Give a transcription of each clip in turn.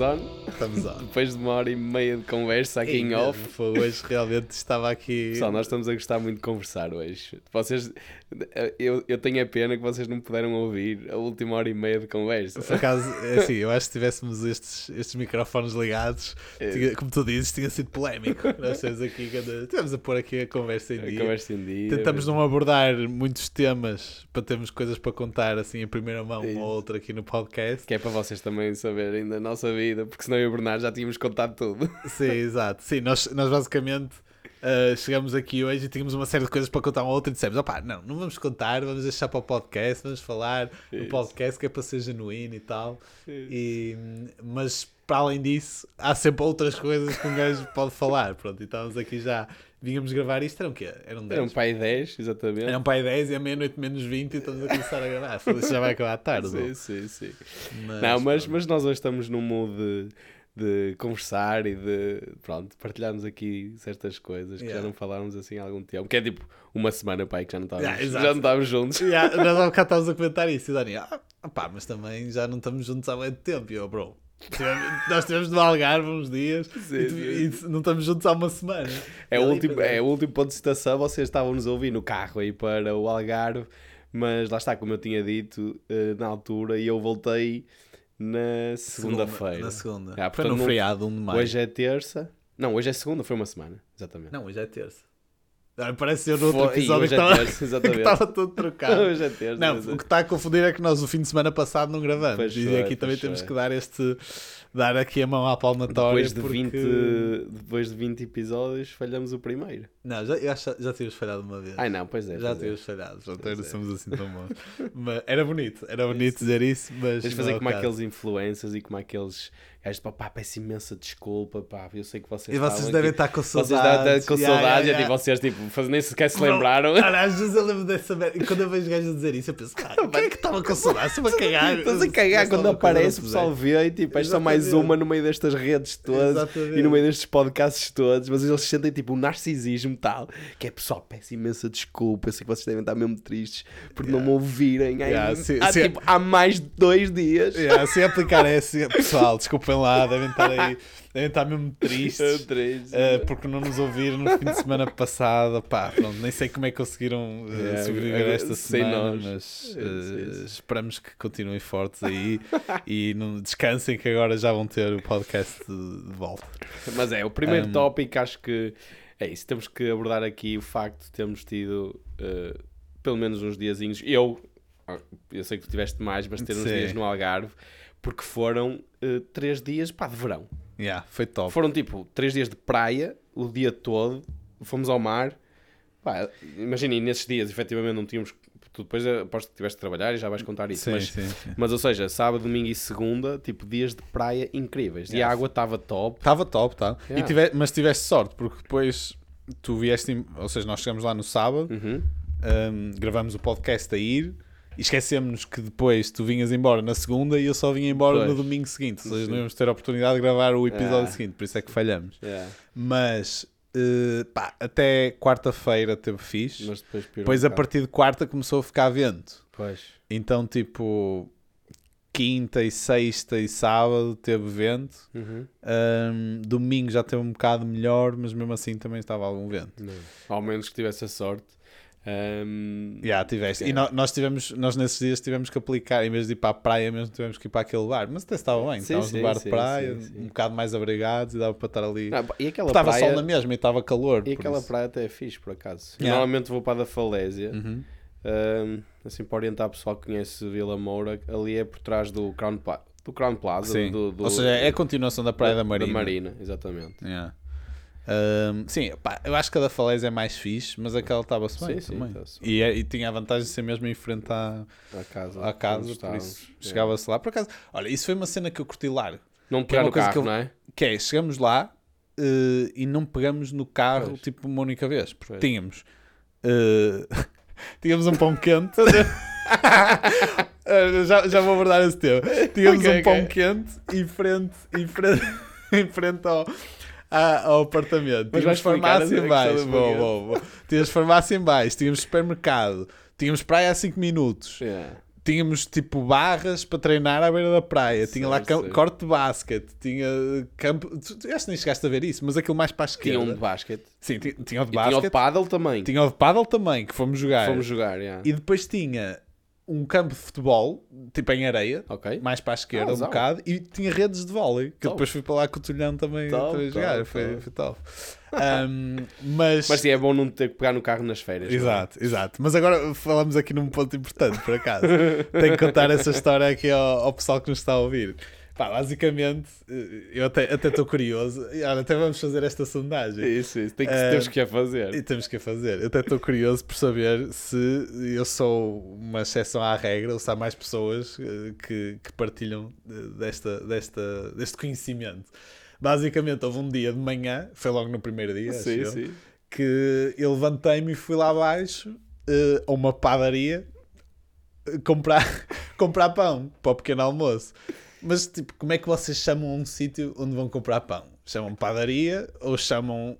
Está a gravar. Estamos on? Estamos on. Depois de uma hora e meia de conversa aqui em off. Foi hoje realmente estava aqui. Pessoal, nós estamos a gostar muito de conversar hoje. Vocês, eu, eu tenho a pena que vocês não puderam ouvir a última hora e meia de conversa. Por acaso, é assim, eu acho que se tivéssemos estes, estes microfones ligados, É. tinha- como tu dizes, tinha sido polémico. Nós temos aqui, tivemos a pôr aqui a conversa em A dia. conversa em dia. Tentamos não abordar muitos temas para termos coisas para contar assim em primeira mão, uma ou outra aqui no podcast. Que é para vocês também saberem da nossa vida, porque senão eu e Bernardo já tínhamos contado tudo. Sim, exato. Sim, nós, nós basicamente uh, chegamos aqui hoje e tínhamos uma série de coisas para contar uma outra e dissemos: opá, não, não vamos contar, vamos deixar para o podcast, vamos falar no Isso. podcast que é para ser genuíno e tal. E, mas para além disso, há sempre outras coisas que um gajo pode falar. Pronto, e estávamos aqui já, vínhamos gravar isto, eram o quê? Eram 10. Era um pai 10, exatamente. Eram para aí 10 e à meia-noite menos 20 e estamos a começar a gravar. Foda-se, já vai acabar tarde. Sim, sim, sim. Mas, Não, mas, mas nós hoje estamos num mood de, de conversar e de pronto, partilharmos aqui certas coisas que já Yeah. não falávamos assim há algum tempo. Que é tipo uma semana, pai, que já não estávamos, Yeah, já não estávamos juntos. Yeah, nós há bocado estávamos a comentar isso e Dani, ah, pá, mas também já não estamos juntos há muito tempo. E eu, bro, tivemos- nós estivemos no Algarve uns dias Sim, e, tu- sim. e não estamos juntos há uma semana. É o, último, é. o último ponto de citação. Vocês estavam-nos a ouvir no carro aí para o Algarve, mas lá está, como eu tinha dito eh, na altura, e eu voltei na segunda-feira. Na segunda. Ah, Foi portanto, no não- feriado, 1 de maio. Hoje é terça. Não, hoje é segunda, foi uma semana, exatamente. Não, hoje é terça. Ah, Parece eu no outro Foi- episódio hoje que é estava terça, que estava todo trocado. hoje é terça. Não, exatamente. o que está a confundir é que nós o fim de semana passado não gravamos. Pois e foi, aqui também pois temos foi. que dar este dar aqui a mão à palmatória. Depois de, porque... 20, depois de 20 episódios, falhamos o primeiro. Não, já, eu acho já tínhamos falhado uma vez. Ai não, pois é. Já é. tínhamos falhado, pronto, Pois ainda é. somos assim tão bons. Mas era bonito, era bonito dizer isso, mas. Tens não fazer é como aqueles influencers e como aqueles gajos, pá, pá, peço imensa desculpa, pá, eu sei que vocês E vocês devem aqui- estar com Vocês devem estar com Yeah, saudades, yeah, é tipo, yeah. vocês tipo, nem sequer se lembraram. Cara, às vezes eu lembro dessa merda. E quando eu vejo gajos a dizer isso, eu penso, cara, quem é que estava com saudades? Estou a cagar. Estás a cagar quando aparece, o pessoal vê e tipo, é só mais Exatamente. uma no meio destas redes todas Exatamente. e no meio destes podcasts todos, mas eles sentem tipo um narcisismo tal, que é pessoal, peço imensa desculpa, eu sei que vocês devem estar mesmo tristes por não me ouvirem há, Yeah, se- há, se- tipo, há mais de dois dias. Yeah, se aplicar esse, pessoal, desculpem lá, devem estar aí, devem estar mesmo tristes. Três. Uh, porque não nos ouviram no fim de semana passado, pá, pronto, nem sei como é que conseguiram uh, Yeah, sobreviver a esta sem semana, nós. mas É, uh, esperamos que continuem fortes aí e não descansem que agora já vão ter o podcast de, volta. Mas é, o primeiro Um, tópico acho que é isso. Temos que abordar aqui o facto de termos tido pelo menos uns diazinhos. Eu, ah, eu sei que tu tiveste mais, mas ter uns Sim. dias no Algarve, porque foram uh, três dias pá, de verão. Yeah, foi top. Foram tipo três dias de praia, o dia todo, fomos ao mar. Pá, imagina, e nesses dias efetivamente não tínhamos. Tu depois aposto que tiveste de trabalhar e já vais contar isso. Sim, mas, sim, sim. mas ou seja, sábado, domingo e segunda, tipo dias de praia incríveis. E Yeah. a água estava top. Estava top, tá? E Yeah. tive- mas tiveste sorte, porque depois tu vieste, ou seja, nós chegamos lá no sábado, Uhum. um, gravamos o podcast a ir e esquecemos que depois tu vinhas embora na segunda e eu só vinha embora Pois. no domingo seguinte. Ou seja, Sim. não íamos ter a oportunidade de gravar o episódio Ah. seguinte, por isso é que falhamos. Yeah. Mas eh, pá, até quarta-feira teve fixe. Mas depois piorou Depois um a partir de quarta começou a ficar vento. Pois. Então, tipo, quinta e sexta e sábado teve vento. Uhum. Um, domingo já teve um bocado melhor, mas mesmo assim também estava algum vento. Não. Ao menos que tivesse a sorte. Ahm, Já tiveste. E Yeah. nó- nós tivemos, nós nesses dias tivemos que aplicar, em vez de ir para a praia mesmo, tivemos que ir para aquele bar. Mas até estava bem, Sim, estávamos sim, no bar sim, de praia, um bocado mais abrigados e dava para estar ali. Ah, e aquela Estava praia, sol na mesma e estava calor. E aquela isso. praia até é fixe, por acaso. Yeah. Normalmente vou para a da Falésia. Uhum. ahm, assim, para orientar o pessoal que conhece Vila Moura, ali é por trás do Crown, Pla- do Crown Plaza. Do, do- Ou seja, é a continuação da Praia da, Marina. Da Marina, exatamente. Yeah. Um, sim, pá, eu acho que a da Falésia é mais fixe, mas aquela estava-se bem Sim, sim, também. está-se e, é- e tinha a vantagem de ser mesmo em frente à, À casa. à casa, por isso Yeah. chegava-se lá. Por acaso, olha, isso foi uma cena que eu curti lá. Não é pegar uma no carro, eu- não é? Que é, chegamos lá eh, e não pegamos no carro Pois. tipo uma única vez. Porque Pois. tínhamos. eh, tínhamos um pão quente. Eh, já, já vou abordar esse tema. Tínhamos Ok, um pão quente em frente, em frente, em frente ao, à- ao apartamento. Mas Tínhamos farmácia em baixo. pão vou, vou. Tínhamos farmácia em baixo. Tínhamos supermercado. Tínhamos praia a 5 minutos. Yeah. tínhamos tipo barras para treinar à beira da praia, tinha lá corte de basquete, tinha campo. Tu, acho que nem chegaste a ver isso, mas aquilo mais para a Tinha esquerda. um de basquete. Sim, tinha, tinha o de E tinha o de basquete, paddle também. tinha o de paddle também, que fomos jogar. Fomos jogar, yeah. E depois tinha um campo de futebol, tipo em areia, Ok. mais para a esquerda Ah, um bocado, e tinha redes de vôlei, que Top. depois fui para lá com o Tulhão também, Top, também jogar. top, foi, foi top. Um, mas, Mas sim, é bom não ter que pegar no carro nas férias. não é? Exato, exato. Mas agora falamos aqui num ponto importante, por acaso. Tenho que contar essa história aqui ao, ao pessoal que nos está a ouvir. Pá, basicamente, eh, eu até até estou curioso. E, olha, até vamos fazer esta sondagem. Isso, isso. Tem que, Ah, temos que a fazer. E temos que a fazer. Eu até estou curioso por saber se eu sou uma exceção à regra ou se há mais pessoas eh, que, que partilham desta, desta, deste conhecimento. Basicamente, houve um dia de manhã, foi logo no primeiro dia, acho Sim, eu, sim. que eu levantei-me e fui lá abaixo eh, a uma padaria comprar, comprar pão para o pequeno almoço. Mas, tipo, como é que vocês chamam um sítio onde vão comprar pão? Chamam padaria ou chamam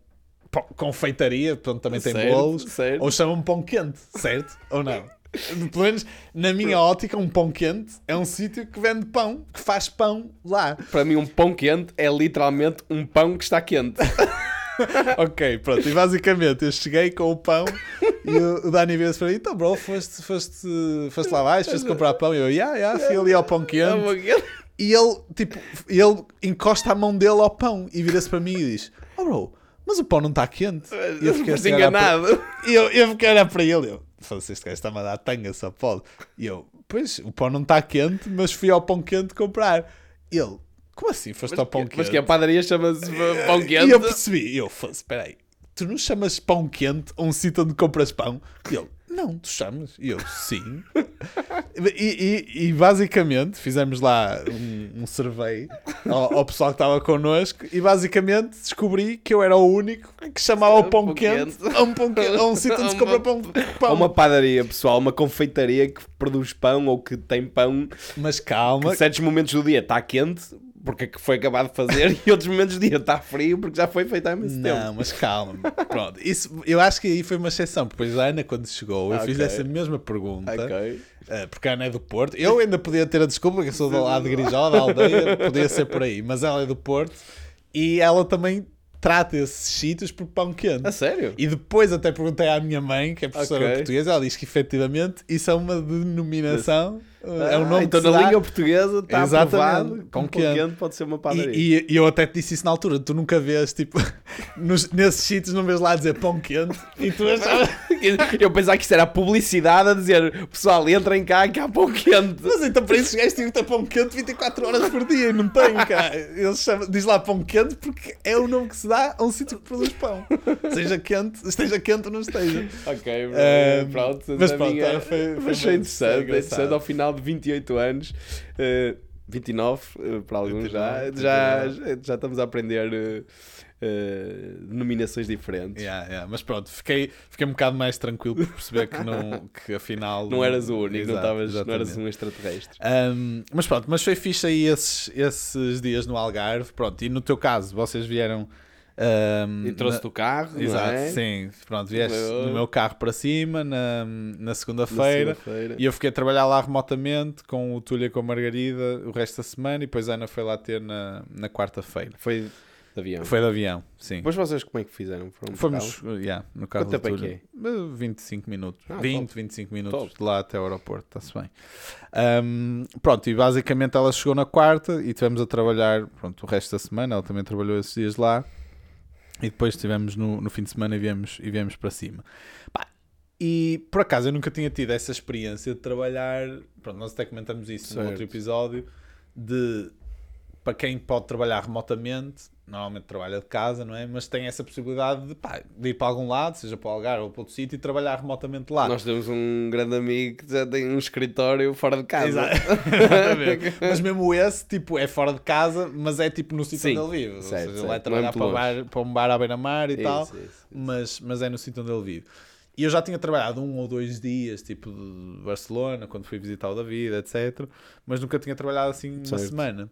pão- confeitaria, portanto também tem Certo, bolos, certo. ou chamam pão quente, certo? ou não? Pelo menos na minha ótica, um pão quente é um sítio que vende pão, que faz pão lá. Para mim, um pão quente é literalmente um pão que está quente. Ok, pronto. E basicamente eu cheguei com o pão e o o Dani veio para mim: então, bro, foste, foste, foste lá abaixo, foste comprar pão. E eu, yeah, yeah, fui ali ao pão É quente. E ele, tipo, ele encosta a mão dele ao pão e vira-se para mim e diz: Oh, bro, mas o pão não está quente. E eu fiquei assim para- enganado. E eu, eu fiquei a olhar para ele. Eu, foda-se, este gajo está-me a dar tanga, só pode. E eu, pois, o pão não está quente, mas fui ao pão quente comprar. E ele, como assim foste ao pão quente? Mas que a padaria chama-se pão quente. E eu percebi, e eu falei, espera aí, tu não chamas pão quente a um sítio onde compras pão? E ele, não, tu chamas. E eu, sim. E, e- e basicamente fizemos lá um, um survey ao, ao pessoal que estava connosco e basicamente descobri que eu era o único que chamava o pão, Pão quente, quente. a um, pão quente, a um sítio onde se compra pão. pão. Ou uma padaria, pessoal, uma confeitaria que produz pão ou que tem pão Mas calma, em certos momentos do dia está quente porque é que foi acabado de fazer e outros momentos dia está frio porque já foi feito há Não, tempo. mas calma. Pronto, isso, eu acho que aí foi uma exceção, depois a Ana, quando chegou, eu fiz Ok. essa mesma pergunta. Ok. Uh, porque a Ana é do Porto. Eu ainda podia ter a desculpa que eu sou do lado de Grijó, da aldeia, podia ser por aí, mas ela é do Porto e ela também trata esses sítios por pão quente. A sério? E depois até perguntei à minha mãe, que é professora Ok. de português, ela diz que efetivamente isso é uma denominação, é um Ah, nome então na língua portuguesa está aprovado Pão um pão quente. quente pode ser uma padaria. E, e- e eu até te disse isso na altura, tu nunca vês, tipo, nos- nesses sítios não vês lá dizer pão quente e tu achavas... Eu pensava que isso era publicidade a dizer pessoal, entrem cá que há pão quente. Mas então para isso os gajos tinham que ter pão quente 24 horas por dia e não tem, cara. Eles chamam, diz lá pão quente porque é o nome que se dá a um sítio que produz pão. Seja quente, esteja quente ou não esteja. Ok, bro, Eh, pronto. mas pronto, minha- foi- foi interessante, foi interessante engraçado. ao final de 28 anos. eh, 29 eh, para alguns já, 29, já, já, estamos a aprender eh, denominações diferentes. Yeah, yeah. Mas pronto, fiquei, fiquei um bocado mais tranquilo por perceber que, não, que afinal. Não eras o único, não, Exato, estavas, não eras um extraterrestre. Um, mas pronto, mas foi fixe aí esses, esses dias no Algarve. Pronto, e no teu caso, vocês vieram. Um, E trouxe-te o carro, Exato, é? sim. Pronto, vieste no meu carro para cima na, na segunda-feira. segunda-feira. E eu fiquei a trabalhar lá remotamente com o Tulha e com a Margarida o resto da semana e depois a Ana foi lá ter na, na quarta-feira. Foi de avião. Foi de avião, sim. Depois vocês como é que fizeram? Foram Fomos, carro? yeah, no carro Quanto do tempo é. Uh, 25 minutos. Ah, 20, top. 25 minutos Top. de lá até o aeroporto, está-se bem. Um, pronto, e basicamente ela chegou na quarta e tivemos a trabalhar pronto, o resto da semana. Ela também trabalhou esses dias lá. E depois estivemos no, no fim de semana e viemos, e viemos para cima. Pá, e por acaso eu nunca tinha tido essa experiência de trabalhar. Pronto, nós até comentamos isso no Certo. outro episódio. De para quem pode trabalhar remotamente, normalmente trabalha de casa, não é? Mas tem essa possibilidade de, pá, de ir para algum lado, seja para o Algarve ou para outro sítio, e trabalhar remotamente lá. Nós temos um grande amigo que já tem um escritório fora de casa. Exa- Exatamente. mas mesmo esse, tipo, é fora de casa, mas é tipo no sítio onde ele vive. Ou certo, seja, ele vai é trabalhar muito para, bar, para um bar à beira-mar e tal, Isso, isso. mas, mas é no sítio onde ele vive. E eu já tinha trabalhado um ou dois dias, tipo de Barcelona, quando fui visitar o David, etc. Mas nunca tinha trabalhado assim uma Certo. semana.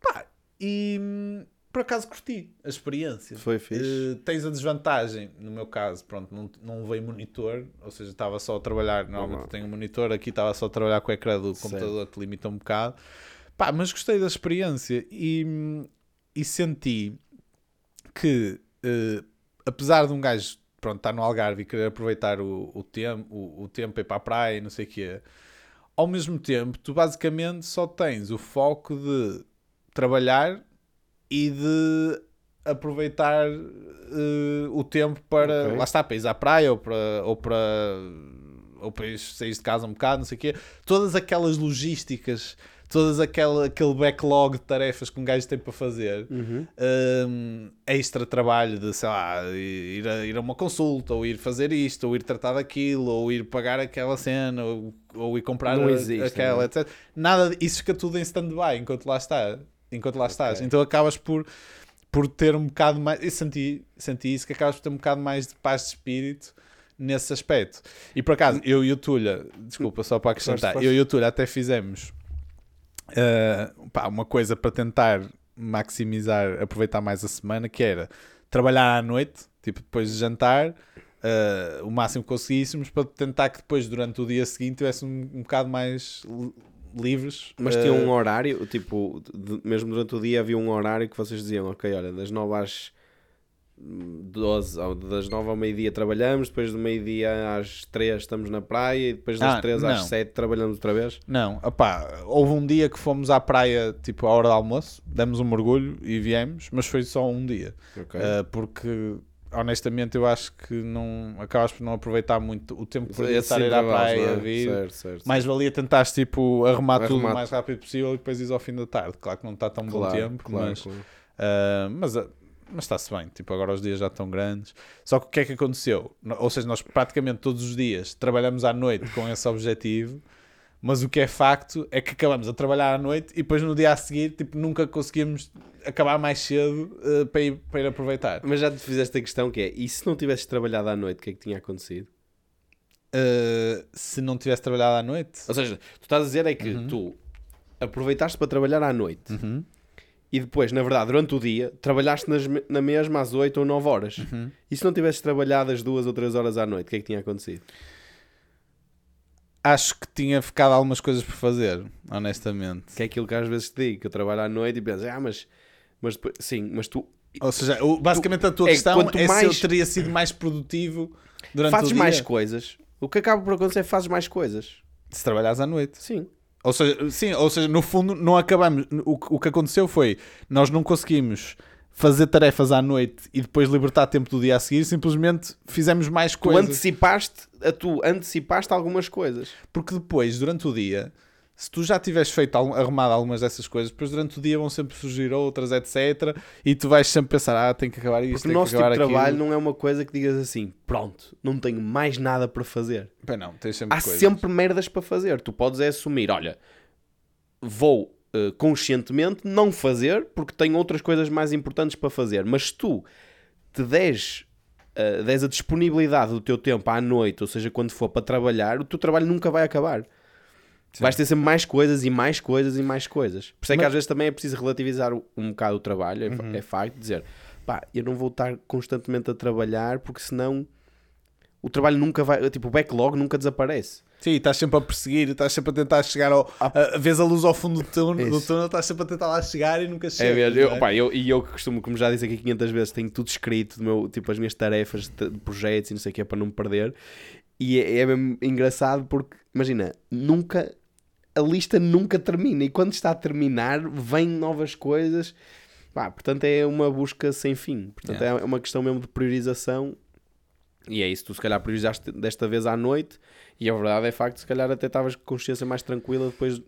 Pá, e, por acaso curti a experiência. Foi fixe. Eh, tens a desvantagem, no meu caso, pronto, não, não veio monitor, ou seja, estava só a trabalhar, normalmente Normal. tenho um monitor, aqui estava só a trabalhar com o ecrã do Certo. computador, que limita um bocado. Pá, mas gostei da experiência e, e senti que, eh, apesar de um gajo pronto, estar no Algarve e querer aproveitar o, o, tempo, o, o tempo ir para a praia e não sei o quê, ao mesmo tempo, tu basicamente só tens o foco de trabalhar e de aproveitar eh, o tempo para, Ok. lá está, para ir à praia ou para, ou para, ou para ir sair de casa um bocado, não sei o quê. Todas aquelas logísticas, todas aquela, aquele backlog de tarefas que um gajo tem para fazer, Uhum. um, extra trabalho de, sei lá, ir a, ir a uma consulta, ou ir fazer isto, ou ir tratar daquilo, ou ir pagar aquela cena, ou, ou ir comprar existe, aquela, não é? etc. Nada, isso fica tudo em stand-by enquanto lá está. Enquanto lá estás. Ok. Então acabas por, por ter um bocado mais. Eu senti, senti isso, que acabas por ter um bocado mais de paz de espírito nesse aspecto. E por acaso, eu e o Tulha, desculpa, só para acrescentar, eu e o Tulha até fizemos uh, pá, uma coisa para tentar maximizar, aproveitar mais a semana, que era trabalhar à noite, tipo depois de jantar, uh, o máximo que conseguíssemos, para tentar que depois, durante o dia seguinte, tivesse um, um bocado mais livres. Mas tinha um horário, tipo, de- mesmo durante o dia havia um horário que vocês diziam, ok, olha, das 9 às 12, ou das 9 ao meio-dia trabalhamos, depois do meio-dia às 3 estamos na praia e depois das Ah, 3 às não. 7 trabalhamos outra vez. Não, opá, houve um dia que fomos à praia, tipo, à hora do almoço, demos um mergulho e viemos, mas foi só um dia. Ok. Uh, porque honestamente eu acho que não acabas por não aproveitar muito o tempo por Esses estar a ir à intervalos, praia, é? vir. Certo, certo. Mais valia tentar tipo arrumar tudo o mais rápido possível e depois ir ao fim da tarde. Claro que não está tão bom claro, tempo, claro, mas, claro. uh, mas, uh, mas está-se bem. Tipo, agora os dias já estão grandes. Só que o que é que aconteceu? Ou seja, nós praticamente todos os dias trabalhamos à noite com esse objetivo. Mas o que é facto é que acabamos a trabalhar à noite e depois no dia a seguir tipo, nunca conseguimos acabar mais cedo uh, para, ir, para ir aproveitar. Mas já te fizeste a questão que é, e se não tivesses trabalhado à noite, o que é que tinha acontecido? Uh, se não tivesse trabalhado à noite. Ou seja, tu estás a dizer é que Uhum. tu aproveitaste para trabalhar à noite Uhum. e depois, na verdade, durante o dia, trabalhaste nas na mesma às 8 ou 9 horas. Uhum. E se não tivesses trabalhado as 2 ou 3 horas à noite, o que é que tinha acontecido? Acho que tinha ficado algumas coisas por fazer, honestamente. Que é aquilo que às vezes te digo, que eu trabalho à noite e penso, ah, mas, mas depois, sim, mas tu Ou seja, basicamente a tua é, questão é se mais- eu teria sido mais produtivo durante fazes o dia mais coisas. O que acaba por acontecer é fazes mais coisas. se trabalhares à noite. Sim. Ou seja, sim, ou seja, no fundo não acabamos. O, o que aconteceu foi nós não conseguimos fazer tarefas à noite e depois libertar tempo do dia a seguir, simplesmente fizemos mais Tu coisas. antecipaste, a tu antecipaste algumas coisas. Porque depois, durante o dia, se tu já tiveres feito, arrumado algumas dessas coisas, depois durante o dia vão sempre surgir outras, etc. E tu vais sempre pensar, ah, tem que acabar isto, Porque o tem nosso que tipo acabar aquilo. trabalho não é uma coisa que digas assim, pronto, não tenho mais nada para fazer. Pá, não, tens sempre Há coisas. sempre merdas para fazer. Tu podes é assumir, olha, vou eh, conscientemente não fazer porque tenho outras coisas mais importantes para fazer. Mas se tu te des, eh, des a disponibilidade do teu tempo à noite, ou seja, quando for para trabalhar, o teu trabalho nunca vai acabar. Sim. Vais ter sempre mais coisas e mais coisas e mais coisas. Por isso é que Mas- às vezes também é preciso relativizar um bocado o trabalho, é, Uhum. é facto, dizer pá, eu não vou estar constantemente a trabalhar porque senão o trabalho nunca vai, tipo, o backlog nunca desaparece. Sim, estás sempre a perseguir, estás sempre a tentar chegar ao. A, a vês a luz ao fundo do túnel, do túnel, estás sempre a tentar lá chegar e nunca chegas. É mesmo, eu, é? pá, eu, e eu que costumo, como já disse aqui 500 vezes, tenho tudo escrito, do meu, tipo as minhas tarefas de projetos e não sei o que, para não me perder. E é, é mesmo engraçado porque, imagina, nunca, a lista nunca termina. E quando está a terminar, vêm novas coisas. Pá, portanto, é uma busca sem fim. Portanto, é uma questão mesmo de priorização. E é isso, tu se calhar priorizaste desta vez à noite. E a verdade é facto, se calhar até estavas com consciência mais tranquila depois,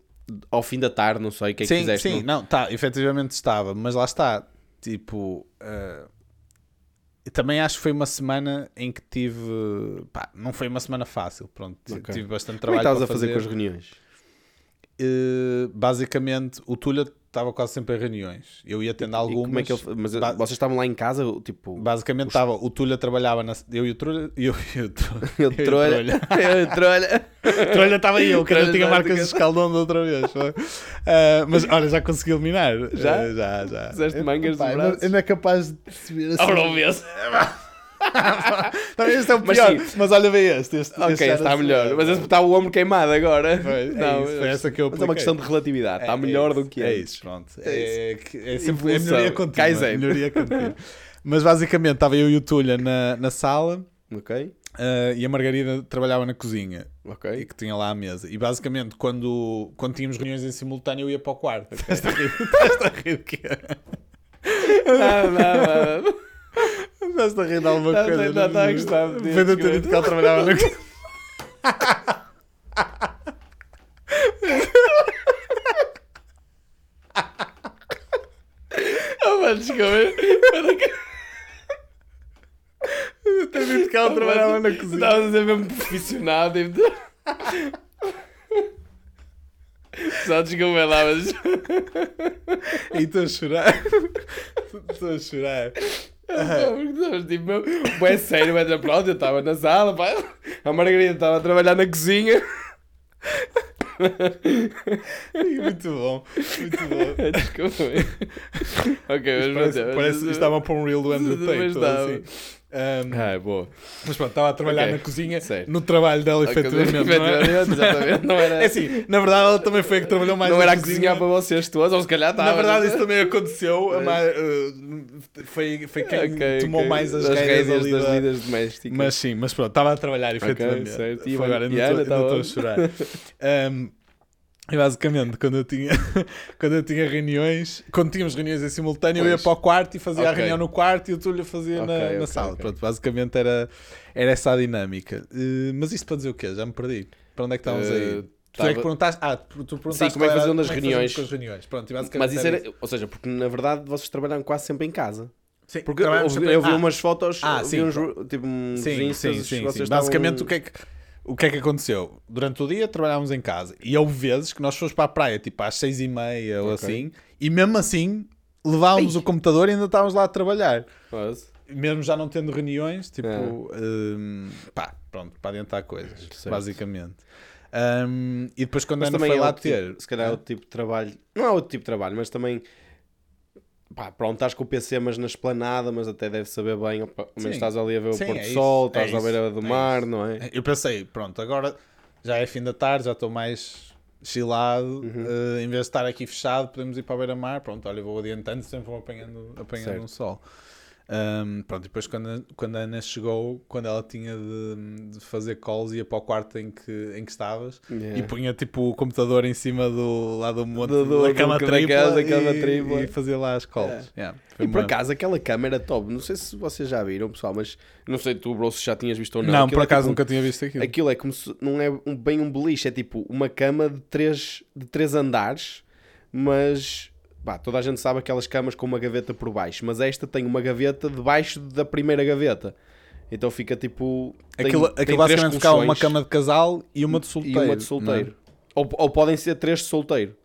ao fim da tarde, não sei o que é que sim, fizeste. sim, não? não, tá, efetivamente estava, mas lá está, tipo, eu também acho que foi uma semana em que tive, pá, não foi uma semana fácil, pronto, t- Ok. tive bastante é trabalho que estavas a fazer, fazer, com as reuniões? eh, basicamente o Tulha estava quase sempre em reuniões. Eu ia tendo E algumas. como é que ele, mas ba- vocês estavam lá em casa, tipo, Basicamente estava, o Tulha trabalhava na. Eu e o Tulha. Eu, eu, eu eu trolha, eu trolha. Trolha estava eu, que eu tinha marcas de escaldão da outra vez. Ah, mas olha, já consegui eliminar. Já? Ah, já, já. Fizeste mangas de braços? ainda é capaz de perceber assim. Ah, não? Também este é o Mas pior. sim. Mas, olha bem este. este, Ok, este está assim, melhor. Mas esse está o ombro queimado agora. Foi, é não, isso, foi essa que eu mas é uma apliquei. questão de relatividade. Está É- melhor é do que É antes. isso, pronto. É É, que- é sempre é melhoria contínua. Melhoria contínua. Mas basicamente estava eu e o Tulha na, na sala Ok, ah, e a Margarida trabalhava na cozinha. E ok. que tinha lá a mesa. E basicamente, quando, quando tínhamos reuniões em simultâneo, eu ia para o quarto. Estás a rir? Estás a rir de quê? Não, não, não. Estás a rir de alguma Tá- coisa? tá- tá a gostar Foi de eu ter dito que ela trabalhava na cozinha. Oh, mano, desculpa. ter dito que ela trabalhava na cozinha. Estavas a ser mesmo profissional. Tipo... Só desculpa lá, mas. E estou a chorar. Estou a chorar. Tipo, é sério, mas pronto, eu estava na sala, pá. A Margarida estava a trabalhar na cozinha. Muito bom. Muito bom. Desculpa. ok, mas Parece, pronto, parece que mas- estava para um reel do Mas estava. assim. Um, Ah, boa. mas pronto, estava a trabalhar Ok, na cozinha, certo. no trabalho dela, Ok, efetivamente. não é? efetivamente. Não era, É assim, na verdade ela também foi a que trabalhou mais não na era a cozinha. cozinhar para vocês todos, ou se calhar estava. Na verdade isso também aconteceu. a Pois. ma- uh, foi, foi quem Ok, tomou ok. mais as, As rédeas das da- lidas domésticas. Mas sim, mas pronto, estava a trabalhar efetivamente. certo. E agora, ainda estava- estou a chorar. Um, e basicamente, quando eu tinha, quando eu tinha reuniões, quando tínhamos reuniões em simultâneo, eu ia Pois. para o quarto e fazia a Ok. reunião no quarto e o Túlio fazia na, Ok, na sala. Pronto, basicamente era, era essa a dinâmica. Uh, mas isto para dizer o quê? Já me perdi. Para onde é que estávamos Uh, aí? Tu é que tava- perguntaste, ah, tu perguntaste Sim, como é que faziam nas é reuniões? com as reuniões. Pronto, e basicamente Mas isso era era, ou seja, porque na verdade vocês trabalham quase sempre em casa. Sim, Porque eu, eu vi Ah, umas fotos, Ah, sim, uns, tipo uns Sim, sim, sim, sim. Basicamente o que é que o que é que aconteceu? Durante o dia trabalhámos em casa e houve vezes que nós fomos para a praia tipo às seis e meia ou Ok. assim e mesmo assim levávamos Ei. o computador e ainda estávamos lá a trabalhar. Quase. Mesmo já não tendo reuniões, tipo, É. hum, pá, pronto, para adiantar coisas, basicamente. Hum, e depois quando a Mas Ana também foi é lá tipo- ter, se calhar é outro tipo de trabalho. Não é outro tipo de trabalho, mas também. Pá, pronto, estás com o PC, mas na esplanada, mas até deve saber bem. opa, Sim. estás ali a ver o Sim, pôr é do isso, sol, é estás à beira do é mar, isso. não é? Eu pensei, pronto, agora já é fim da tarde, já estou mais chilado. Uhum. eh, em vez de estar aqui fechado, podemos ir para a beira-mar. Pronto, olha, vou adiantando, sempre vou apanhando, apanhando Certo. um sol. Um, pronto, e depois quando, a- quando a Ana chegou, quando ela tinha de, de fazer calls, ia para o quarto em que, em que estavas Yeah. e punha tipo o computador em cima do lá do monte Do- do- da cama tripla, da cama e, tripla. e fazia lá as calls. Yeah. Yeah, E por uma- acaso, aquela câmera top, não sei se vocês já viram, pessoal, mas não sei tu, bro, se já tinhas visto ou não. Não, Aquilo por é acaso tipo um- nunca tinha visto aquilo. Aquilo é como se não é um- bem um beliche, é tipo uma cama de três, de três andares, mas pá, toda a gente sabe aquelas camas com uma gaveta por baixo, mas esta tem uma gaveta debaixo da primeira gaveta. Então fica tipo. tem- Aquilo, tem aquilo basicamente ficava uma cama de casal e uma de e solteiro. uma de não é? solteiro. Ou, ou podem ser três de solteiro.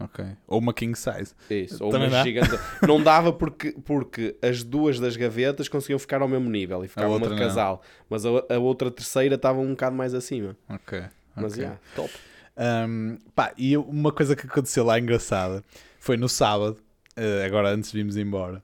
Ok. Ou uma king size. Isso, ou Também uma dá? gigante. Não dava porque, porque as duas das gavetas conseguiam ficar ao mesmo nível e ficava uma de não. casal, mas a, a outra terceira estava um bocado mais acima. Ok. Mas ok. yeah, top. Um, pá, e uma coisa que aconteceu lá engraçada foi no sábado, eh, agora antes de irmos embora.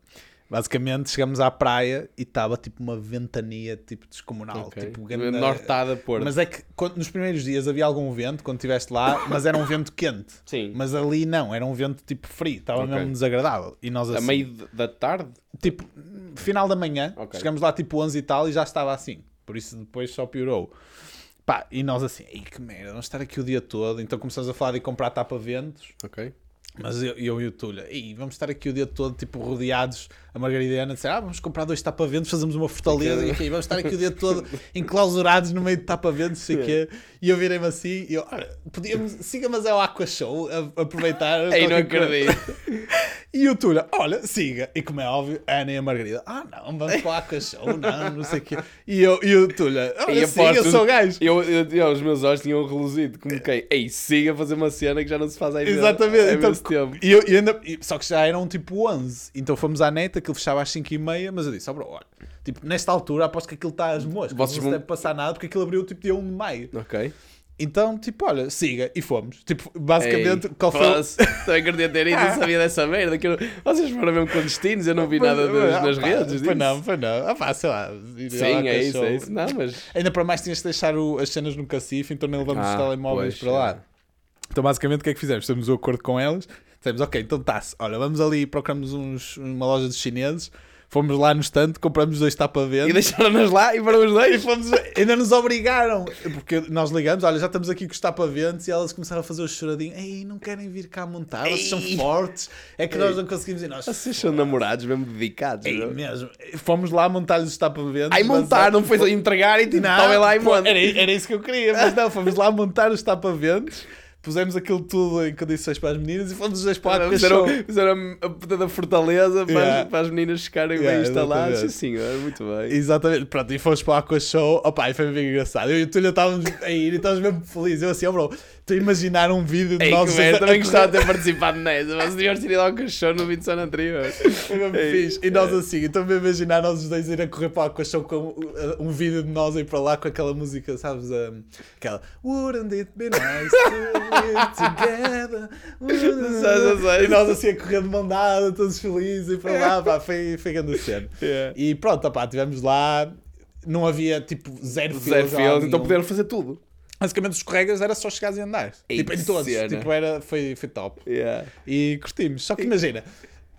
Basicamente chegamos à praia e estava tipo uma ventania tipo descomunal. Ok. Tipo, ganda- Nortada por. Mas é que quando- nos primeiros dias havia algum vento quando estiveste lá, mas era um vento quente. Sim. Mas ali não, era um vento tipo frio, estava Ok. mesmo desagradável. E nós a assim, meio de- da tarde? tipo, final da manhã, Ok. chegamos lá tipo 11 e tal e já estava assim. Por isso depois só piorou. Pá, e nós assim, ei que merda, vamos estar aqui o dia todo. Então começamos a falar de comprar tapa-ventos. Ok. Mas eu, eu e o Tulha, ei, vamos estar aqui o dia todo, tipo, rodeados a Margarida e a Ana disseram: Ah, vamos comprar dois tapa-ventos, fazemos uma fortaleza e aqui, vamos estar aqui o dia todo enclausurados no meio de tapa-ventos, sei o quê. E eu virei-me assim e eu, olha, podíamos, siga, mas é o Aqua Show, a- aproveitar. Ei, não qualquer coisa." acredito. E o Tulha, olha, siga. E como é óbvio, a Ana e a Margarida, ah não, vamos para o Aqua Show, não, não sei o quê. E, eu, e o Tulha, olha, E siga, eu sou gajo. Eu, eu, eu- os meus olhos tinham reluzido, como quem? Ei, siga a fazer uma cena que já não se faz aí Exatamente, É então, então, tempo. E eu, e ainda, e- só que já eram tipo 11. Então fomos à neta, aquilo fechava às 5 e meia, mas eu disse, ó bro, olha, tipo, nesta altura aposto que aquilo está às moscas, Vocês não vão- se deve passar nada, porque aquilo abriu tipo dia 1 de maio. Ok. Então, tipo, olha, siga, e fomos. Tipo, basicamente, Ei, qual foi... Também queria ter ido, não sabia dessa merda. Que eu- Vocês foram mesmo clandestinos, eu não vi nada das, nas redes. Foi não, foi não. Ah pá, sei lá. Sim, é isso, é isso. Não, mas. Ainda para mais tinhas de deixar o- as cenas no cacife, então nem levamos os Ah, telemóveis pois, para lá. é. Então basicamente o que é que fizemos? Temos o acordo com elas, dissemos, ok, então tá-se, olha, vamos ali e procuramos uns, uma loja de chineses, fomos lá no stand, compramos dois E tapa-ventos deixaram-nas lá e para os e dois. fomos, ainda nos obrigaram, porque nós ligamos, olha, já estamos aqui com os tapa-ventos e elas começaram a fazer o choradinho, ei, não querem vir cá montar, vocês são Ei. fortes, é que nós não conseguimos ir, nós, Vocês são namorados mesmo dedicados. ei, não? mesmo, fomos lá montar-lhes os tapa-ventos. Aí montar, não foi entregar e tipo, Não, lá e monta. era, era isso que eu queria, mas não, fomos lá montar os tapa-ventos, pusemos aquilo tudo em condições para as meninas e fomos os dois para a Fizeram, fizeram a puta da fortaleza para, Yeah. as, para as meninas ficarem Yeah, bem instaladas. Sim, senhor, muito bem. Exatamente, pronto, e fomos para o Aqua Show, opa, e foi bem engraçado. Eu e o Tulio estávamos a ir e estávamos mesmo felizes. Eu assim, oh bro, estou a imaginar um vídeo de Ei, nós a- também gostava de ter participado nessa. Vocês deviam ter ido ao cachorro no fim de semana anterior. E nós é. assim, então a imaginar nós os dois ir a correr para o Show com uh, um vídeo de nós ir para lá com aquela música, sabes? um, aquela Wouldn't it be nice to live together? Wouldn't Sei, sei, sei. it-" E nós assim a correr de mão dada, todos felizes e para lá, pá, foi, foi grande cena. Yeah. E pronto, opá, estivemos lá, não havia tipo zero Zero filas. então puderam fazer tudo. Basicamente os escorregas era só chegares e andar. Ei, tipo, em todos. cena. Tipo, era, foi, foi top. Yeah. E curtimos. Só que imagina,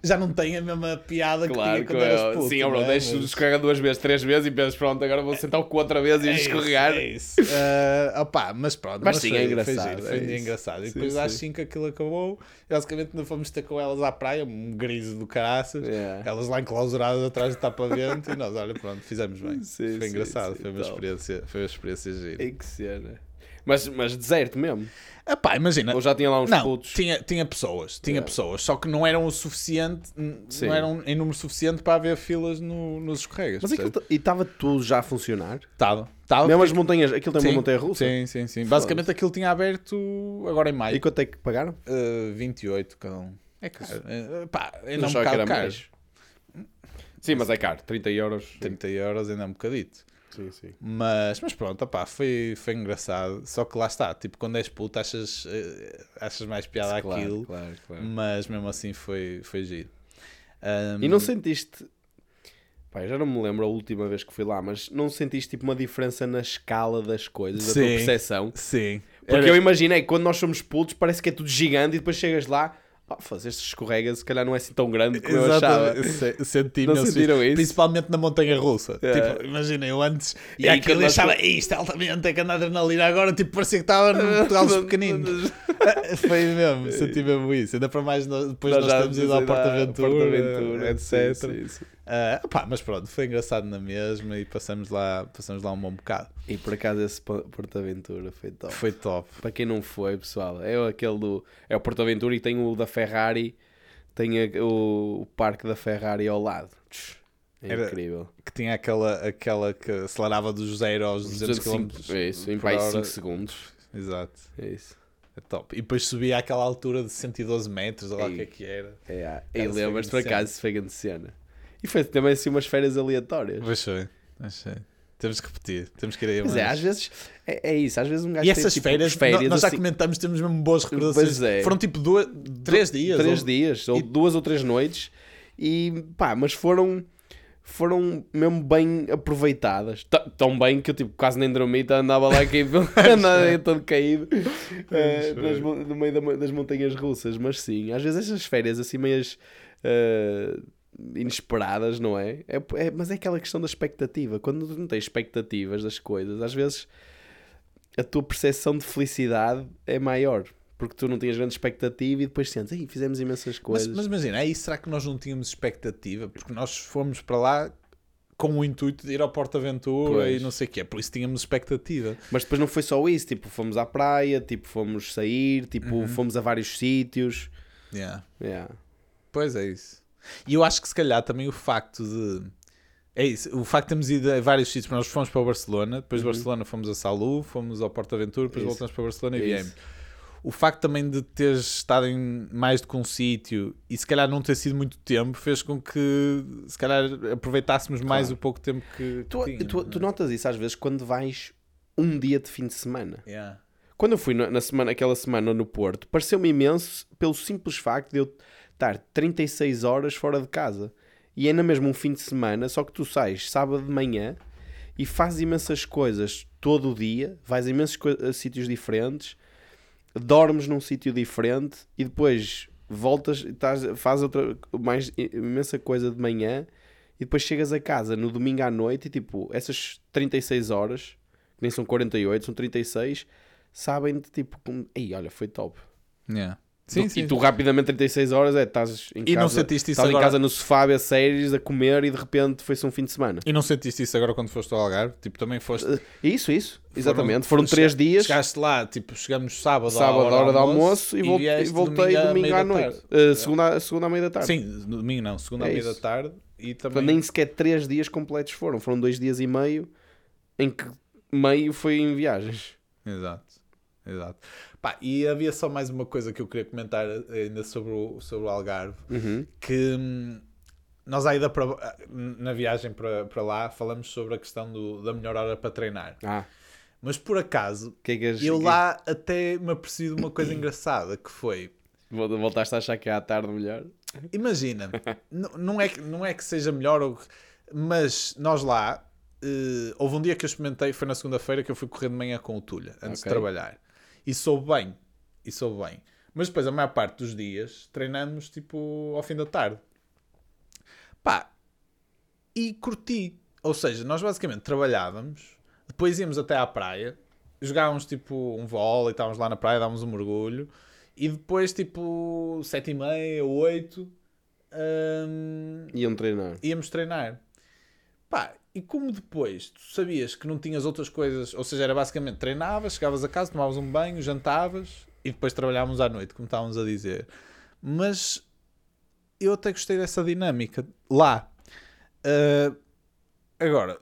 já não tem a mesma piada que Claro, tinha que quando eras é. puto. Sim, bro, né? deixas Mas- escorregar duas vezes, três vezes e pensas, pronto, agora vou sentar o cu outra vez e É isso, escorregar. É isso. Ah, opá, mas pronto. Mas sim, foi, é engraçado, Foi, giro, foi é isso. engraçado. E Sim, depois às sim. 5 aquilo acabou. Basicamente ainda fomos ter com elas à praia, um griso do caraças. Yeah. Elas lá enclausuradas atrás do tapa-vento e nós, olha, pronto, fizemos bem. Sim, foi engraçado, foi, uma experiência, foi uma experiência gira. Ei, que cena. Mas, mas deserto mesmo. Epá, imagina. Ou já tinha lá uns não, putos. tinha, tinha pessoas, tinha Yeah. pessoas, só que não eram o suficiente, Sim. não eram em número suficiente para haver filas no, nos escorregas. Mas aquilo, e estava tudo já a funcionar? estava. Estava. Mesmo as montanhas, aquilo tem Sim, uma montanha russa? Sim, sim, sim. Basicamente aquilo tinha aberto agora em maio. E quanto é que pagaram? Uh, 28 cada um. É caro. Uh, pá, ainda é um bocado caro. mais. Sim, mas é caro, 30 euros. 30 euros ainda é um bocadito. Sim, sim. Mas, mas pronto, opá, foi, foi engraçado. Só que lá está, tipo, quando és puto achas, eh, achas mais piada Claro, aquilo. claro, claro. Mas mesmo assim foi, foi giro. Um, E não sentiste. Pá, eu já não me lembro a última vez que fui lá, mas não sentiste tipo uma diferença na escala das coisas, da tua Sim. percepção? Sim. Porque Era- eu imaginei que quando nós somos putos parece que é tudo gigante e depois chegas lá, oh, faz este escorrega, se calhar não é assim tão grande como eu achava. Se- Senti Não sentiram isso? Principalmente na montanha russa. É. Tipo, imagina, eu antes E e aquilo eu nós achava, fomos- isto é altamente, é que anda a adrenalina agora, tipo, parecia que estava no Portugal dos pequeninos. Foi mesmo, senti mesmo isso. Ainda para mais, nós- depois nós, já temos ido ao à Porta-Aventura, Porta-Aventura, etc. sim, sim, sim. Ah, pá, mas pronto, foi engraçado na mesma e passamos lá, passamos lá um bom bocado. E por acaso esse Po- Porto-Aventura foi top. Foi top. Para quem não foi, pessoal, é aquele do. É o Porto-Aventura e tem o da Ferrari, tem a- o, o parque da Ferrari ao lado. Tch, É Era- incrível. Que tinha aquela, aquela que acelerava dos 0 aos 200 km. 205 é isso, em mais hora. 5 segundos. Exato. É isso. É top. E depois subia àquela altura de 112 metros, ou lá o que é que era. É, Cara, e lembras-te por acaso foi grande cena. E foi também assim umas férias aleatórias. Pois foi. Pois foi. Temos que repetir. Temos que ir aí Mas é, mais. às vezes é, é isso, às vezes um gajo E tem, essas tipo, férias, férias nós já assim, comentamos, temos mesmo boas recordações. Pois é. Foram tipo duas, três dias. três ou- dias, ou e- duas ou três noites, e pá, mas foram foram mesmo bem aproveitadas. T- Tão bem que eu tipo, quase nem dormi, tá, andava lá caído, andava todo caído mon- no meio da- das montanhas russas. Mas sim, às vezes essas férias assim meias eh, inesperadas, não é? É, é? Mas é aquela questão da expectativa. Quando tu não tens expectativas das coisas, às vezes a tua percepção de felicidade é maior. Porque tu não tinhas grande expectativa e depois sentes, "Ei, fizemos imensas Mas, coisas. mas imagina, aí será que nós não tínhamos expectativa? Porque nós fomos para lá com o intuito de ir ao Porto Aventura Pois. e não sei o quê, por isso tínhamos expectativa. Mas depois não foi só isso, tipo, fomos à praia, tipo, fomos sair, tipo, Uhum. fomos a vários sítios. Yeah. Yeah. Pois é isso. E eu acho que se calhar também o facto de. É isso, o facto de termos ido a vários sítios, nós fomos para Barcelona, depois de Uhum. Barcelona fomos a Salu, fomos ao Porto Aventura, depois voltamos para Barcelona e Isso. viemos. O facto também de teres estado em mais que um sítio e se calhar não ter sido muito tempo fez com que se calhar aproveitássemos mais Claro. o pouco tempo que, Tu, tu, tu é? notas isso às vezes quando vais um dia de fim de semana. Yeah. Quando eu fui na semana, aquela semana no Porto, pareceu-me imenso pelo simples facto de eu estar 36 horas fora de casa. E é na mesma um fim de semana, só que tu sais sábado de manhã e fazes imensas coisas todo o dia, vais a imensos a sítios diferentes, dormes num sítio diferente e depois voltas e fazes outra mais imensa coisa de manhã e depois chegas a casa no domingo à noite e tipo, essas 36 horas, que nem são 48, são 36, sabem-te tipo, como, ei, olha, foi top. Yeah. Sim, Tu- sim. E tu rapidamente 36 horas é, estás em E casa, não sentiste isso estás em agora? casa no sofá a séries, a comer e de repente foi-se um fim de semana. E não sentiste isso agora quando foste ao Algarve? Tipo, também foste. Uh, Isso, isso, exatamente. Foram, chega- três dias, Chegaste lá, tipo, chegamos sábado, sábado à hora do almoço e, vol- e voltei à domingo meia à noite. Uh, segunda, segunda à meia da tarde. Sim, domingo não, segunda à É meia da tarde e também. Portanto, nem sequer três dias completos foram. Foram dois dias e meio em que meio foi em viagens. Exato, exato. Pá, e havia só mais uma coisa que eu queria comentar ainda sobre o, sobre o Algarve, Uhum. que hum, nós à ida para, na viagem para, para lá falamos sobre a questão do, da melhor hora para treinar. Ah, Mas por acaso, que é que eu que- lá até me apercebi de uma coisa engraçada que foi. Vol- Voltaste a achar que é à tarde melhor? Imagina, não é, que- não é que seja melhor, ou mas nós lá, eh, houve um dia que eu experimentei, foi na segunda-feira que eu fui correr de manhã com o Tulha, antes de Ok. trabalhar. E soube bem, e soube bem. Mas depois, a maior parte dos dias, treinamos tipo ao fim da tarde. Pá, e curti. Ou seja, nós basicamente trabalhávamos, depois íamos até à praia, jogávamos tipo um vôlei, estávamos lá na praia, dávamos um mergulho, e depois tipo sete e meia, oito, hum, Iam treinar. íamos treinar. Pá, e como depois tu sabias que não tinhas outras coisas, ou seja, era basicamente treinavas, chegavas a casa, tomavas um banho, jantavas e depois trabalhávamos à noite, como estávamos a dizer. Mas eu até gostei dessa dinâmica lá. Ah, agora,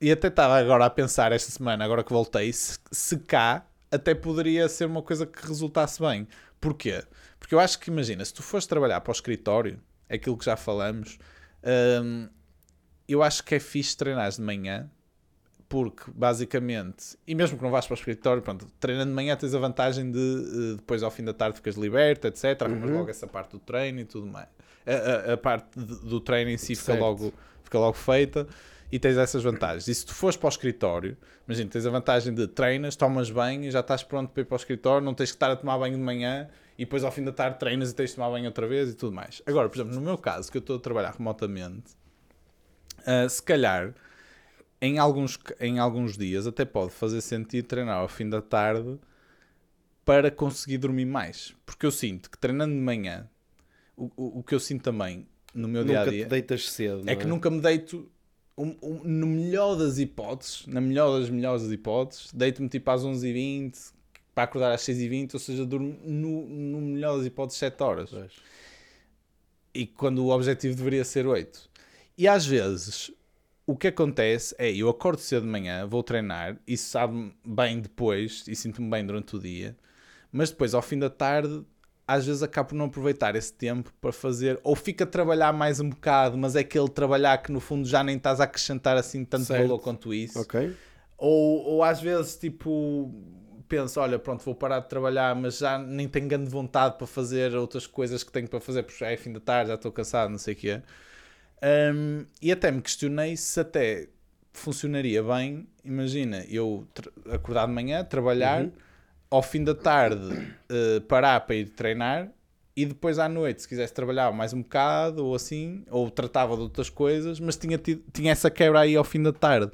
e até estava agora a pensar esta semana, agora que voltei, se, se cá até poderia ser uma coisa que resultasse bem. Porquê? Porque eu acho que, imagina, se tu fores trabalhar para o escritório, é aquilo que já falamos, hum, eu acho que é fixe treinar de manhã, porque basicamente, e mesmo que não vás para o escritório, pronto, treinando de manhã tens a vantagem de eh, depois ao fim da tarde ficas liberto, etc. Arrumas Uhum. logo essa parte do treino e tudo mais. A, a- a parte do treino em si fica Certo. logo, fica logo feita e tens essas vantagens. E se tu fores para o escritório, imagina, tens a vantagem de treinas, tomas banho e já estás pronto para ir para o escritório, não tens que estar a tomar banho de manhã e depois ao fim da tarde treinas e tens de tomar banho outra vez e tudo mais. Agora, por exemplo, no meu caso, que eu estou a trabalhar remotamente, ah, se calhar em alguns, em alguns dias até pode fazer sentido treinar ao fim da tarde para conseguir dormir mais. Porque eu sinto que treinando de manhã, o, o, o que eu sinto também no meu dia a Nunca dia te deitas cedo. é não que nunca me deito. um- um- no melhor das hipóteses, na melhor das melhores das hipóteses, deito-me tipo às 11h20 para acordar às 6h20, ou seja, durmo no, no melhor das hipóteses 7 horas Pois. e quando o objetivo deveria ser 8. E às vezes o que acontece é eu acordo cedo de manhã, vou treinar e sabe bem depois e sinto-me bem durante o dia, mas depois ao fim da tarde às vezes acabo por não aproveitar esse tempo para fazer, ou fico a trabalhar mais um bocado, mas é aquele trabalhar que no fundo já nem estás a acrescentar assim tanto Certo. valor quanto isso. Ok. Ou, ou às vezes, tipo, penso, olha, pronto, vou parar de trabalhar, mas já nem tenho grande vontade para fazer outras coisas que tenho para fazer, porque já é fim da tarde, já estou cansado, não sei o quê. Um, e até me questionei se até funcionaria bem, imagina, eu acordar de manhã, trabalhar, Uhum. ao fim da tarde eh, parar para ir treinar e depois à noite, se quisesse trabalhar mais um bocado ou assim, ou tratava de outras coisas, mas tinha, tido- tinha essa quebra aí ao fim da tarde.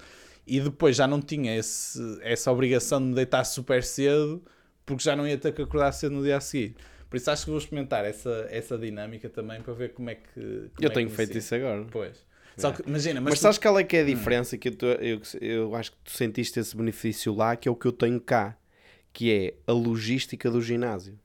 E depois já não tinha esse, essa obrigação de me deitar super cedo porque já não ia ter que acordar cedo no dia a seguir. Por isso acho que vou experimentar essa, essa dinâmica também para ver como é que. como Eu é tenho que feito isso agora. Pois. Só que, imagina, mas, Mas, tu- sabes qual é que é a diferença que eu, tô- eu, eu acho que tu sentiste esse benefício lá, que é o que eu tenho cá, que é a logística do ginásio.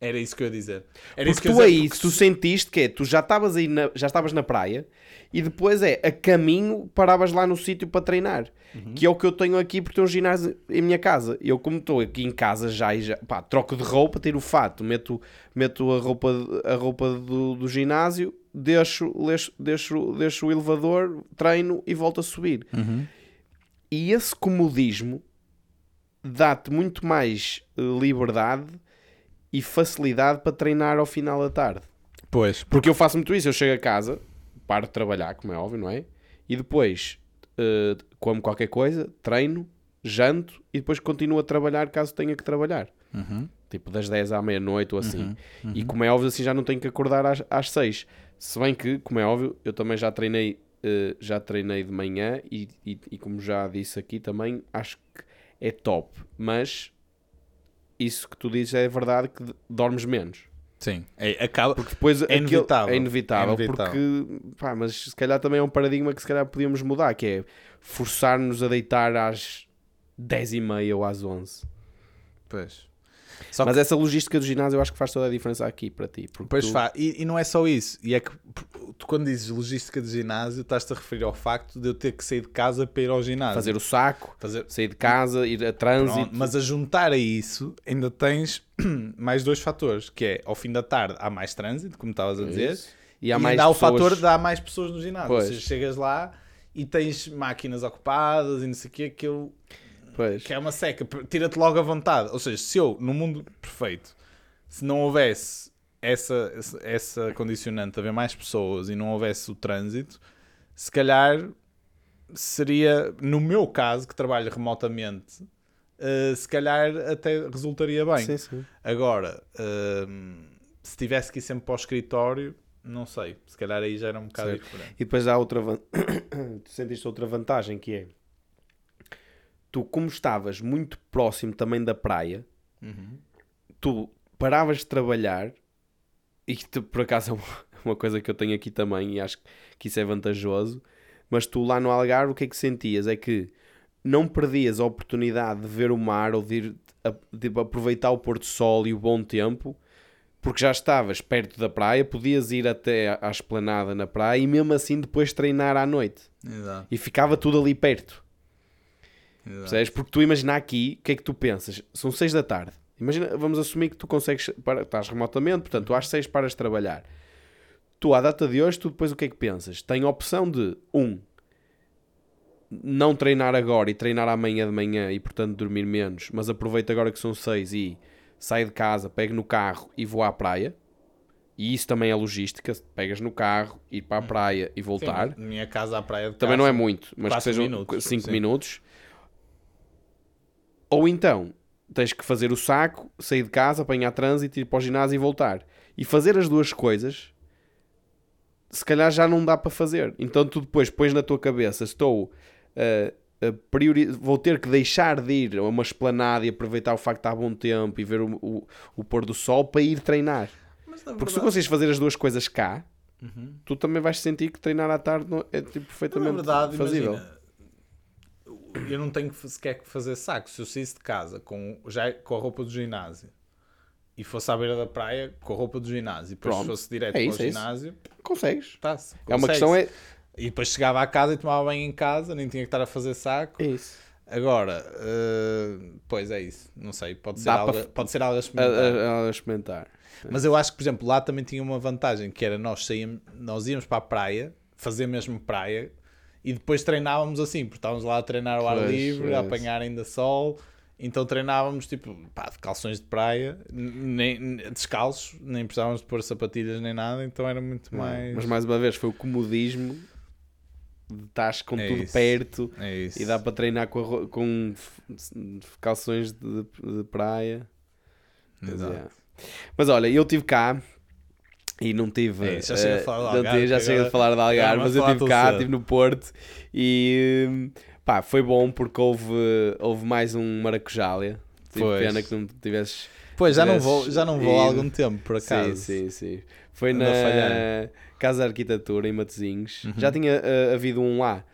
Era isso que eu ia dizer. Era isso Porque tu aí, porque tu sentiste que é, tu já estavas aí na, já estavas na praia e depois é a caminho paravas lá no sítio para treinar. Uhum. Que é o que eu tenho aqui porque tenho um ginásio em minha casa. Eu como estou aqui em casa já e já, pá, troco de roupa, tiro o fato, meto, meto a roupa, a roupa do, do ginásio, deixo, deixo, deixo, deixo o elevador, treino e volto a subir. Uhum. E esse comodismo dá-te muito mais eh, liberdade e facilidade para treinar ao final da tarde. Pois, Porque eu faço muito isso, eu chego a casa, paro de trabalhar, como é óbvio, não é? E depois eh, como qualquer coisa, treino, janto e depois continuo a trabalhar caso tenha que trabalhar. Uhum. Tipo das 10 à meia-noite ou assim. E como é óbvio, assim já não tenho que acordar às, às 6. Se bem que, como é óbvio, eu também já treinei, eh, já treinei de manhã e, e, e como já disse aqui também, acho que é top. Mas isso que tu dizes é verdade que dormes menos. Sim, é, acaba. Porque depois aquele- inevitável. é inevitável. É inevitável. Porque, pá, mas se calhar também é um paradigma que se calhar podíamos mudar, que é forçar-nos a deitar às 10 e meia ou às 11. Pois. Só Mas essa logística do ginásio eu acho que faz toda a diferença aqui para ti. Pois tu- fá, e, e não é só isso. E é que tu, quando dizes logística de ginásio, estás-te a referir ao facto de eu ter que sair de casa para ir ao ginásio. fazer o saco, Fazer- sair de casa, ir a trânsito. Pronto, mas a juntar a isso, ainda tens mais dois fatores, que é ao fim da tarde há mais trânsito, como estavas a dizer, Isso. E há e mais ainda há o pessoas- fator de há mais pessoas no ginásio. Pois. Ou seja, chegas lá e tens máquinas ocupadas e não sei o quê, que, eu, Pois. que é uma seca, tira-te logo a vontade. Ou seja, se eu, no mundo perfeito, se não houvesse essa, essa, condicionante de haver mais pessoas e não houvesse o trânsito, se calhar seria, no meu caso, que trabalho remotamente, eh, se calhar até resultaria bem. Sim, sim. Agora, hum, se tivesse que ir sempre para o escritório, não sei, se calhar aí já era um bocado Certo. diferente. E depois há outra tu sentiste outra vantagem que é tu como estavas muito próximo também da praia, tu paravas de trabalhar e isto por acaso é uma- coisa que eu tenho aqui também e acho que isso é vantajoso, mas tu lá no Algarve o que é que sentias? É que não perdias a oportunidade de ver o mar ou de, ir de aproveitar o pôr do sol e o bom tempo porque já estavas perto da praia, podias ir até à esplanada na praia e mesmo assim depois treinar à noite. Exato. E ficava tudo ali perto. Exato. Percebes? Porque tu imagina aqui, o que é que tu pensas? São 6 da tarde. Imagina, vamos assumir que tu consegues, para, estás remotamente, portanto, tu às 6 paras de trabalhar. Tu, à data de hoje, tu depois o que é que pensas? Tem a opção de, um, não treinar agora e treinar amanhã de manhã e, portanto, dormir menos, mas aproveita agora que são 6 e sai de casa, pego no carro e vou à praia. E isso também é logística. Pegas no carro, ir para a praia e voltar. Sim, minha casa à praia de Também não é muito, mas que sejam minutos, 5 sim. minutos. Ou então tens que fazer o saco, sair de casa, apanhar trânsito, ir para o ginásio e voltar. E fazer as duas coisas, se calhar já não dá para fazer. Então tu depois pões na tua cabeça: estou uh, a priori- vou ter que deixar de ir a uma esplanada e aproveitar o facto de estar bom tempo e ver o, o, o pôr do sol para ir treinar. Porque se tu consegues fazer as duas coisas cá, Uhum. tu também vais sentir que treinar à tarde é tipo, perfeitamente verdade, fazível. imagina, eu não tenho que sequer que fazer saco. Se eu saísse de casa com, já, com a roupa do ginásio e fosse à beira da praia com a roupa do ginásio e depois Pronto. fosse direto É para isso, o é isso. ginásio, Consegues. tá-se. É uma questão é... E depois chegava à casa e tomava banho em casa, nem tinha que estar a fazer saco. é isso. Agora, eh, pois é isso. Não sei, pode ser, Dá algo, para pode ser algo a A, experimentar. a- a experimentar. Mas eu acho que, por exemplo, lá também tinha uma vantagem, que era nós saíamos, nós íamos para a praia, fazer mesmo praia, e depois treinávamos assim, porque estávamos lá a treinar ao ar Pois, livre, é a apanhar ainda sol, então treinávamos tipo, pá, de calções de praia, nem, descalços, nem precisávamos de pôr sapatilhas nem nada, então era muito mais... Mas mais uma vez foi o comodismo de estás com É tudo isso. perto É e dá para treinar com, a com calções de, de praia. Mas, Exato. é. Mas olha, eu estive cá e não tive. É já chega a eh, falar de não Algarve, tive- já chega a falar de Algarve, mas eu estive cá, estive no Porto e pá, foi bom porque houve, houve mais um maracujália. Tive pena que não tivesses. Pois, já não vou, já não vou há algum tempo, por acaso. Sim, sim, sim. Foi na a. Casa de Arquitetura em Matosinhos. Uhum. Já tinha ah, havido um lá.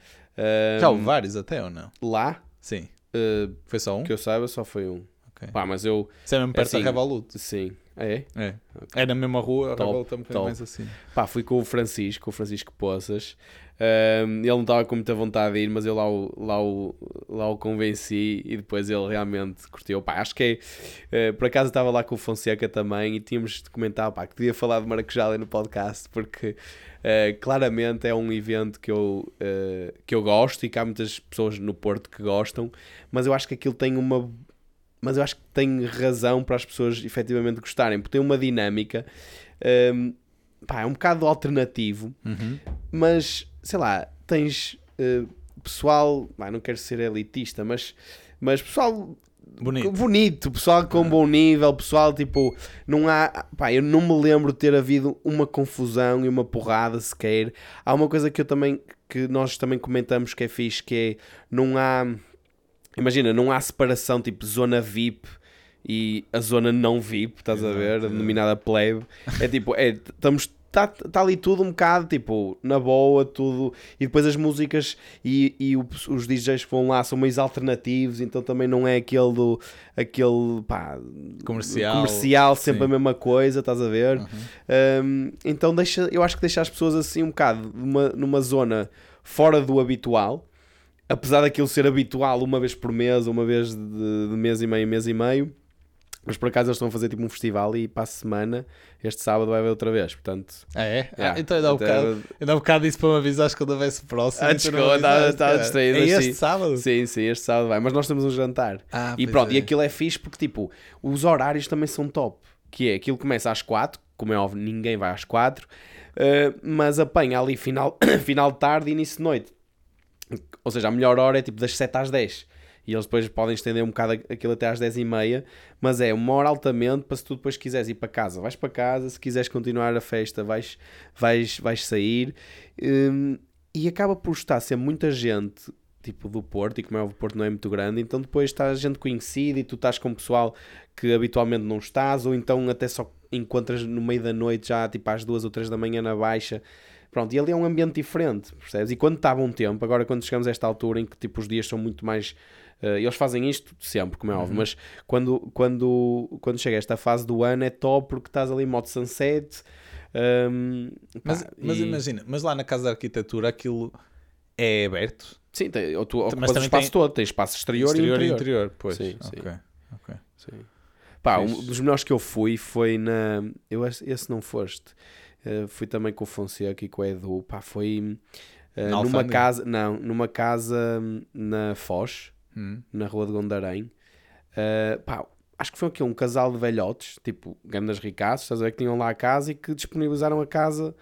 Já houve vários até ou não? Lá, Sim. ah, Foi só um? que eu saiba, só foi um. Ok. Pá, mas eu. Isso é mesmo perto Assim, da Revolut. Sim. É? É. É na mesma rua, Top, Revolut é um bocadinho mais assim. Pá, fui com o Francisco, o Francisco Poças. Ele não estava com muita vontade de ir, mas eu lá o, lá, o, lá o convenci e depois ele realmente curtiu. Pá, acho que é. eh, por acaso estava lá com o Fonseca também e tínhamos de comentar pá, que podia falar de Maracujá ali no podcast porque eh, claramente é um evento que eu, eh, que eu gosto e que há muitas pessoas no Porto que gostam, mas eu acho que aquilo tem uma. Mas eu acho que tem razão para as pessoas efetivamente gostarem, porque tem uma dinâmica. ahm, pá, é um bocado alternativo, Uhum. mas sei lá, tens eh, pessoal, pá, não quero ser elitista, mas, mas pessoal Bonito. bonito, pessoal com bom nível, pessoal tipo, não há, pá, eu não me lembro de ter havido uma confusão e uma porrada sequer. Há uma coisa que eu também, que nós também comentamos que é fixe, que é, não há, imagina, não há separação tipo zona VIP e a zona não VIP, estás a ver, denominada plebe. É tipo, é, estamos Está tá ali tudo um bocado, tipo, na boa, tudo. E depois as músicas e, e os DJs que vão lá são mais alternativos, então também não é aquele do. aquele, pá. Comercial. Comercial, sempre Sim. a mesma coisa, estás a ver? Uhum. Um, então deixa, eu acho que deixa as pessoas assim um bocado numa, numa zona fora do habitual, apesar daquilo ser habitual uma vez por mês, uma vez de, de mês e meio, mês e meio. Mas por acaso eles estão a fazer tipo um festival e para a semana, este sábado vai haver outra vez. Portanto, Ah, é? Yeah. Ah, então ainda há um Até- bocado, ainda há um bocado disse para me avisares quando houvesse próximo. Ah, desculpa, estava- estava distraído, É este sim. sábado? sim, sim, este sábado vai. Mas nós temos um jantar. Ah, E pronto, é. e aquilo é fixe porque tipo, os horários também são top. Que é, aquilo começa às 4, como é óbvio, ninguém vai às 4, eh, mas apanha ali final, final de tarde e início de noite. Ou seja, a melhor hora é tipo das 7 às 10. E eles depois podem estender um bocado aquilo até às 10 e meia, mas é uma hora altamente para se tu depois quiseres ir para casa, vais para casa, se quiseres continuar a festa, vais, vais, vais sair. Hum, e acaba por estar sempre muita gente tipo do Porto, e como é o Porto não é muito grande, então depois está gente conhecida e tu estás com pessoal que habitualmente não estás, ou então até só encontras no meio da noite já tipo às duas ou três da manhã na baixa. Pronto, e ali é um ambiente diferente, percebes? E quando está bom tempo, agora quando chegamos a esta altura em que tipo os dias são muito mais. eh, eles fazem isto sempre, como é óbvio, mas quando, quando, quando chega esta fase do ano é top porque estás ali em modo sunset. hum, Mas, pá, mas e- imagina, mas lá na casa da arquitetura aquilo é aberto? Sim, tem, ou tu ocupas o espaço tem- todo, tens espaço exterior, e interior. pois. Sim, sim. ok, ok. Sim. Pá, um dos melhores que eu fui foi na. Eu, esse não foste. Eh, fui também com o Fonseca e com o Edu. Pá, foi Na numa casa. Não, numa casa hum, na Foz, Hum. na Rua de Gondarém. Eh, pá, acho que foi aqui um casal de velhotes, tipo grandes ricaços, estás a ver, que tinham lá a casa e que disponibilizaram a casa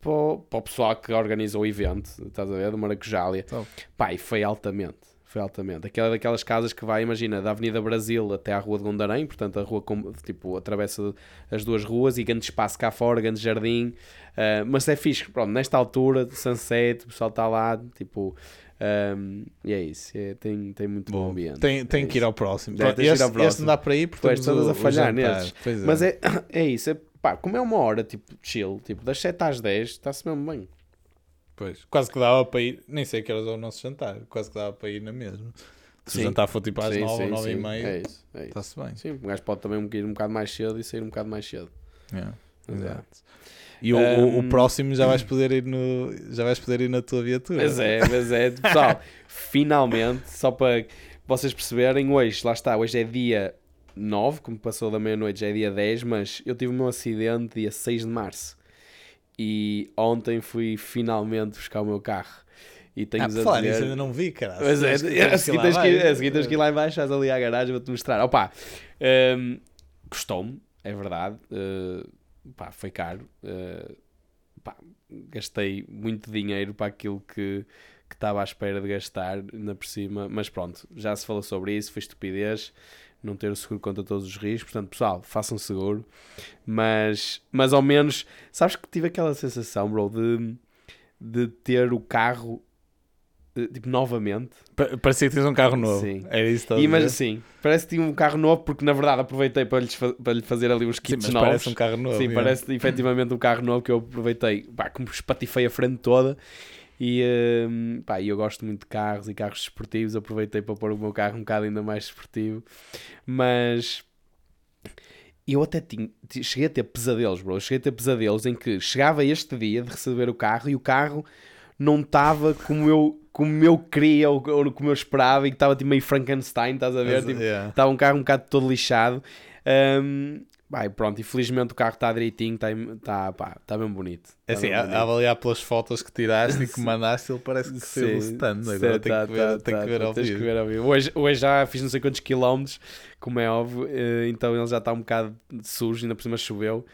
para o, para o pessoal que organizou o evento, estás a ver, do Maracujália. Top. Pá, e foi altamente. Foi altamente. Aquela daquelas casas que vai, imagina, da Avenida Brasil até à Rua de Gondarém, portanto a rua com- tipo, atravessa as duas ruas e grande espaço cá fora, grande jardim. Ah, mas é fixe, pronto, nesta altura, sunset, o pessoal está lá, tipo. ahm, e é isso, é- tem, tem muito bom, Bom, ambiente. tem, tem É que ir ao próximo. Pronto, que ir este, ao próximo. este não dá para ir porque Tu és temos todas o- a falhar. Pois é. Mas é, é isso, é, pá, como é uma hora, tipo, chill, tipo, das 7 às 10, está-se mesmo bem. Pois, quase que dava para ir, nem sei que horas é o nosso jantar, quase que dava para ir na mesma. Se o jantar for tipo às Sim, 9 ou sim, 9 e meia, É isso, é está-se bem. Sim, o gajo pode também ir um bocado mais cedo e sair um bocado mais cedo. Yeah, é. exato. E o, o- o Um, próximo já vais poder ir no já vais poder ir na tua viatura. Mas é, mas é. Pessoal, finalmente, só para vocês perceberem, hoje, lá está, hoje é dia 9, como passou da meia-noite, já é dia 10, mas eu tive o meu acidente dia 6 de março. E ontem fui finalmente buscar o meu carro. E Ah, tenho-vos por a falar dizer... ainda não vi, cara. Pois é, a seguir tens que ir- a seguir tens que ir lá embaixo, vais ali à garagem, vou-te mostrar. Opa, hum, gostou-me, é verdade. Uh, pá, foi caro. Uh, pá, gastei muito dinheiro para aquilo que que estava à espera de gastar, ainda por cima. Mas pronto, já se falou sobre isso, foi estupidez. Não ter o seguro contra todos os riscos. Portanto, pessoal, façam seguro. Mas, mas ao menos, sabes que tive aquela sensação, bro, de, de ter o carro eh, tipo, novamente. Pa- Parecia que tinhas um carro novo. Sim. Era isso E, mas assim, parece que tinha um carro novo porque na verdade aproveitei para, lhes para lhe fazer ali uns Sim, kits mas novos. parece um carro novo. Sim, parece efetivamente um carro novo que eu aproveitei, pá, como espatifei a frente toda. E hum, pá, eu gosto muito de carros e carros desportivos. Aproveitei para pôr o meu carro um bocado ainda mais desportivo. Mas eu até tinha, ti- cheguei a ter pesadelos, bro. Cheguei a ter pesadelos em que chegava este dia de receber o carro e o carro não estava como eu, como eu queria ou, ou como eu esperava e que estava tipo meio Frankenstein, estás a ver? Mas, Tipo, yeah. Estava um carro um bocado todo lixado. Um, vai, pronto, infelizmente o carro está direitinho, está tá, pá, tá bem bonito. É Tá assim, bem a, bonito. a avaliar pelas fotos que tiraste e que mandaste, ele parece que saiu stand. sim, Agora tem tá, que ver, tá, tem tá, que ver tá, ao que vivo. ver ao vivo. Hoje, hoje já fiz não sei quantos quilómetros, como é óbvio, eh, então ele já está um bocado sujo, ainda por cima choveu.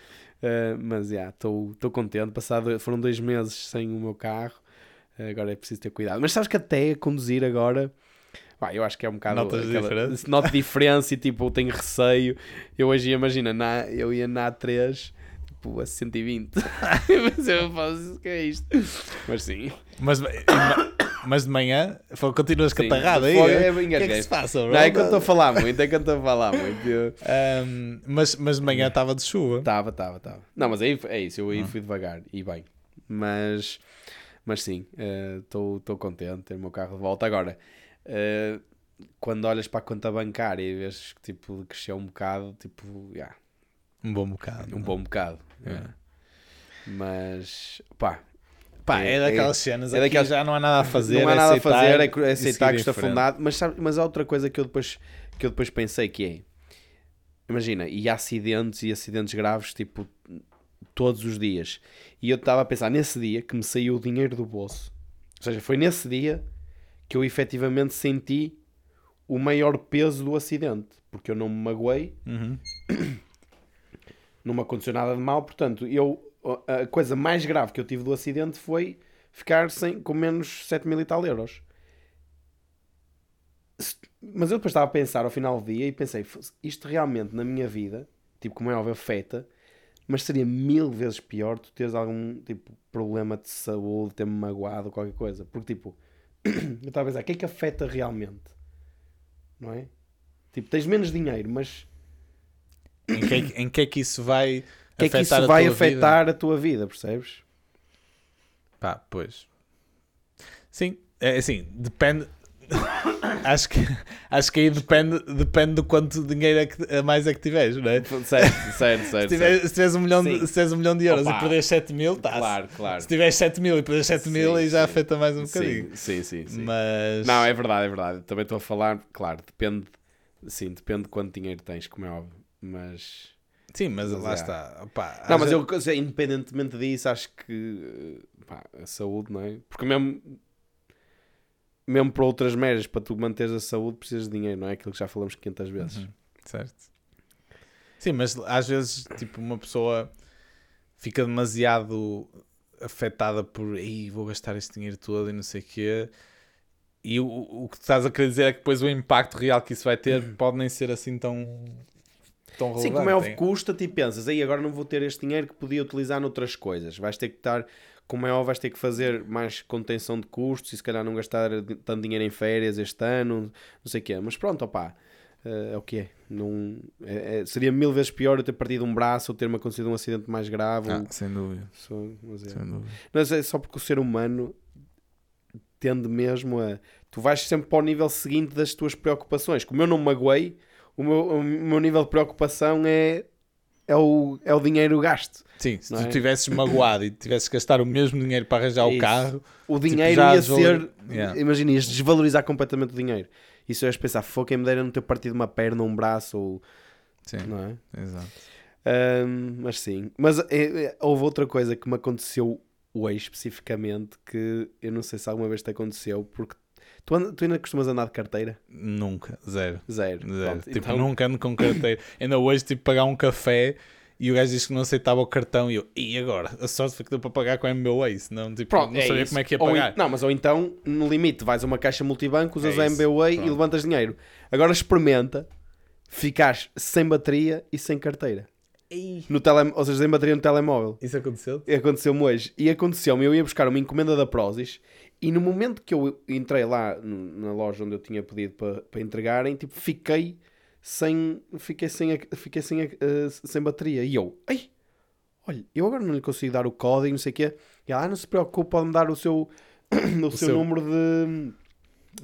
eh, mas já, estou contente. Passado, foram dois meses sem o meu carro, eh, agora é preciso ter cuidado. Mas sabes que até conduzir agora. Pá, eu acho que é um bocado. Notas diferença? Noto diferença e tipo, eu tenho receio. Eu hoje, imagina, na, eu ia na A3 tipo, a 120. Mas eu faço, o que é isto? Mas sim. Mas, ma- mas de manhã, foi, continuas catarrado aí? é? é O que é que se passa, bro? Não, é que eu estou a falar muito, é que eu estou a falar muito. Ahm, mas, mas de manhã estava de chuva. Tava, tava, tava. Não, mas aí é isso, eu aí Hum. fui devagar e bem. Mas, mas sim, estou contente de ter o meu carro de volta. Agora, eh, quando olhas para a conta bancária e vês que tipo, cresceu um bocado, tipo, yeah, Um bom bocado. um bom bocado. É. yeah. Mas, pá, Pá, é, É- daquelas é- cenas é daquelas- já não há nada a fazer. não há é nada aceitar a fazer, é, é aceitar que está fundado. Mas, sabe, mas há outra coisa que eu depois, que eu depois pensei que é, imagina, e há acidentes e acidentes graves, tipo, todos os dias. E eu estava a pensar, nesse dia que me saiu o dinheiro do bolso, ou seja, foi nesse dia que eu efetivamente senti o maior peso do acidente, porque eu não me magoei, Uhum. não me aconteceu nada de mal, portanto, eu, a coisa mais grave que eu tive do acidente foi ficar sem, com menos 7 mil e tal euros. Mas eu depois estava a pensar ao final do dia e pensei, "Fosse- isto realmente na minha vida, tipo, como é óbvio, afeta, mas seria mil vezes pior tu teres algum tipo problema de saúde, ter-me magoado ou qualquer coisa. Porque tipo, eu estava a pensar, o que é que afeta realmente? Não é? Tipo, tens menos dinheiro, mas Em que, é que- em que é que isso vai que é que afetar isso a vai tua afetar a tua vida, percebes? Vida? Pá, pois. Sim, é assim, depende. acho, que, acho que aí depende, depende do quanto dinheiro é que, a mais é que tiveres, não é? Certo, certo, certo. Se tiveres, se tiveres um, milhão de, se tiveres um milhão de euros Opa. e perderes 7 mil, tá Claro, claro. Se tiveres 7 mil e perderes 7 Sim, mil, aí já sim. afeta mais um bocadinho. Sim, sim, sim. Mas. Não, é verdade, é verdade. Também estou a falar, claro, depende, sim, depende de quanto dinheiro tens, como é óbvio. Mas. Sim, mas Mas lá é. está. Pá, Não, mas ve- eu, independentemente disso, acho que pá, a saúde, não é? Porque mesmo, mesmo para outras meras, para tu manteres a saúde, precisas de dinheiro, não é? Aquilo que já falamos 500 vezes. Uhum, certo. Sim, mas às vezes, tipo, uma pessoa fica demasiado afetada por aí vou gastar este dinheiro todo e não sei o quê. E o, o que tu estás a querer dizer é que depois o impacto real que isso vai ter pode nem ser assim tão, tão relevante. Sim, como é óbvio, hein? custa-te e pensas, aí agora não vou ter este dinheiro que podia utilizar noutras coisas. Vais ter que estar, como é óbvio, vais ter que fazer mais contenção de custos e se calhar não gastar tanto dinheiro em férias este ano, não sei o quê. Mas pronto, opá, eh, é o que é. Não, é- é- Seria mil vezes pior eu ter partido um braço ou ter-me acontecido um acidente mais grave. Ah, ou- sem dúvida, só- mas, é. sem dúvida. Mas é só porque o ser humano tende mesmo a. Tu vais sempre para o nível seguinte das tuas preocupações. Como eu não me magoei, o meu, o meu nível de preocupação é, é, o, é o dinheiro gasto. Sim, se tu é? tivesses magoado e tivesses que gastar o mesmo dinheiro para arranjar o Isso. carro, O Tipo, dinheiro já ia desvalor- ser. Yeah. Imagina, ias desvalorizar completamente o dinheiro. E se eu ias pensar, foi quem me dera não ter partido uma perna, um braço, ou, sim, não é? exato. Ahm, mas sim. Mas é, é, houve outra coisa que me aconteceu hoje especificamente que eu não sei se alguma vez te aconteceu, porque tu, tu ainda costumas andar de carteira? Nunca, zero. Zero. Zero. Pronto, Tipo, então- nunca ando com carteira. Ainda hoje, tipo, pagar um café e o gajo disse que não aceitava o cartão e eu, e agora? A sorte foi que deu para pagar com a MBWay, senão, tipo, Pronto, não é sabia isso. como é que ia Ou pagar. en- não, mas ou então, no limite, vais a uma caixa multibanco, usas É a isso. MBWay e levantas dinheiro. Agora experimenta ficares sem bateria e sem carteira. no tele, ou seja, sem bateria no telemóvel. Isso aconteceu? Aconteceu-me hoje. E aconteceu-me, eu ia buscar uma encomenda da Prozis e no momento que eu entrei lá na loja onde eu tinha pedido para para entregarem, tipo, fiquei sem, fiquei sem, fiquei sem, eh, sem bateria. E eu, ei, olha, eu agora não lhe consigo dar o código, não sei o quê. E ela, ah, não se preocupe, pode-me dar o seu, o seu, seu- número de,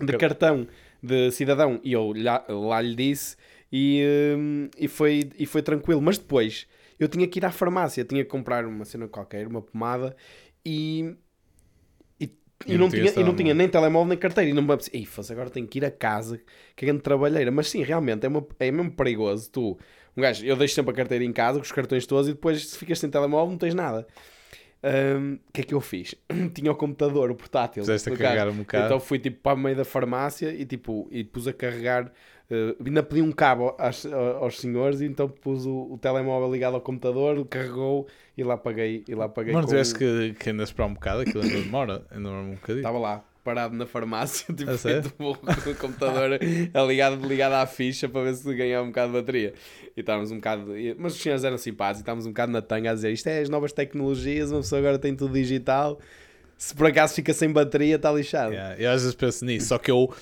de Car- cartão de cidadão. E eu lá, lá lhe disse e, hum, e, foi, e foi tranquilo. Mas depois eu tinha que ir à farmácia, tinha que comprar uma cena qualquer, uma pomada e. E, não, tinha, e não tinha nem telemóvel nem carteira. E não me apetecia. Agora tenho que ir a casa, que é grande trabalheira. Mas sim, realmente é, uma, é mesmo perigoso. Tu, um gajo, eu deixo sempre a carteira em casa, com os cartões todos, e depois se ficas sem telemóvel não tens nada. O que é que eu fiz? tinha o computador, o portátil. Puseste a carro. carregar um bocado. Então fui tipo para o meio da farmácia e tipo e pus a carregar. Eh, ainda pedi um cabo aos, aos senhores e então pus o, o telemóvel ligado ao computador, carregou e lá paguei. E lá paguei Mas tiveste que, que ainda esperar um bocado, aquilo ainda demora, ainda demora um bocadinho. Estava lá, parado na farmácia, tipo, o computador ligado, ligado à ficha para ver se ganhava um bocado de bateria. E estávamos um bocado. Mas os senhores eram simpáticos e estávamos um bocado na tanga a dizer isto é as novas tecnologias, uma pessoa agora tem tudo digital. Se por acaso fica sem bateria, está lixado. Yeah, eu às vezes penso nisso, só que eu,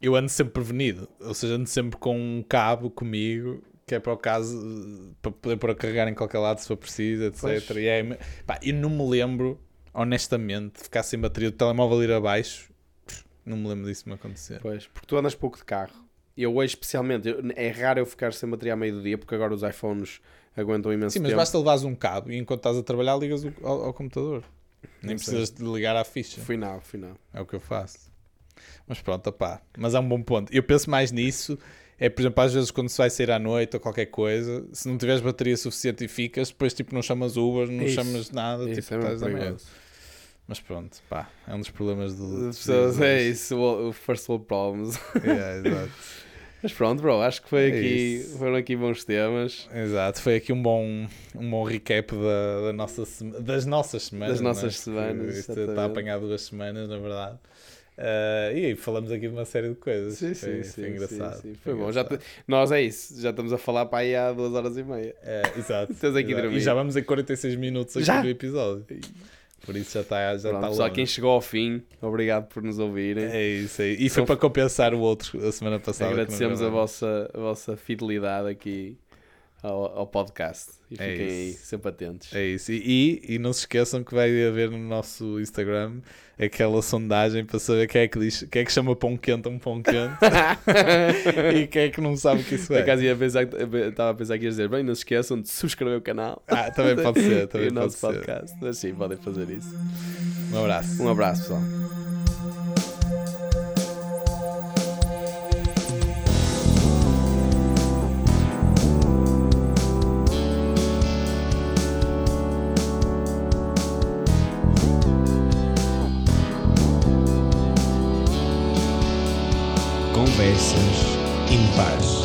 eu ando sempre prevenido, ou seja, ando sempre com um cabo comigo, que é para o caso, para poder pôr a carregar em qualquer lado se for preciso, etc. Pois. E é, pá, eu não me lembro, honestamente, de ficar sem bateria, o telemóvel ir abaixo, não me lembro disso me acontecer. Pois, porque tu andas pouco de carro. Eu hoje, especialmente, eu- é raro eu ficar sem bateria a meio do dia, porque agora os iPhones aguentam imenso Sim, mas tempo. basta levares um cabo e enquanto estás a trabalhar ligas ao, ao computador. Nem Não sei. precisas de ligar à ficha. Final, final. É o que eu faço. Mas pronto, pá. Mas é um bom ponto. Eu penso mais nisso. É, por exemplo, às vezes quando se vai sair à noite ou qualquer coisa, se não tiveres bateria suficiente e ficas, depois tipo não chamas Uber, não Isso. chamas nada, Isso tipo, é estás. Mas pronto, pá, é um dos problemas do. As pessoas, é isso, o, first world problems. Yeah, exato. Mas pronto, bro, acho que foi É aqui, isso. foram aqui bons temas. Exato, foi aqui um bom, um bom recap da, da nossa das nossas semanas. Das nossas né? Porque semanas, Isto está a apanhar duas semanas, na verdade. Ah, e aí falamos aqui de uma série de coisas. Sim, foi, sim, sim, foi engraçado. sim, sim. Foi bom. Já te- nós é isso, já estamos a falar para aí há duas horas e meia. É, exato. Tens aqui exato. E já vamos em 46 minutos aqui Já? do episódio. Por isso já está já Pronto, tá longe. quem chegou ao fim, obrigado por nos ouvirem. É isso aí. E foi São- para compensar o outro a semana passada. Agradecemos a vossa, a vossa fidelidade aqui ao, ao podcast e É fiquem aí isso. sempre atentos. É isso. E, e, e não se esqueçam que vai haver no nosso Instagram aquela sondagem para saber quem é que diz, quem é que chama pão quente um pão quente e quem é que não sabe o que isso Por é. acaso ia pensar, estava a pensar que ias dizer, bem, não se esqueçam de subscrever o canal. Ah, também pode ser, e também o pode nosso ser. podcast. Mas sim, podem fazer isso. Um abraço. Um abraço, pessoal. paz.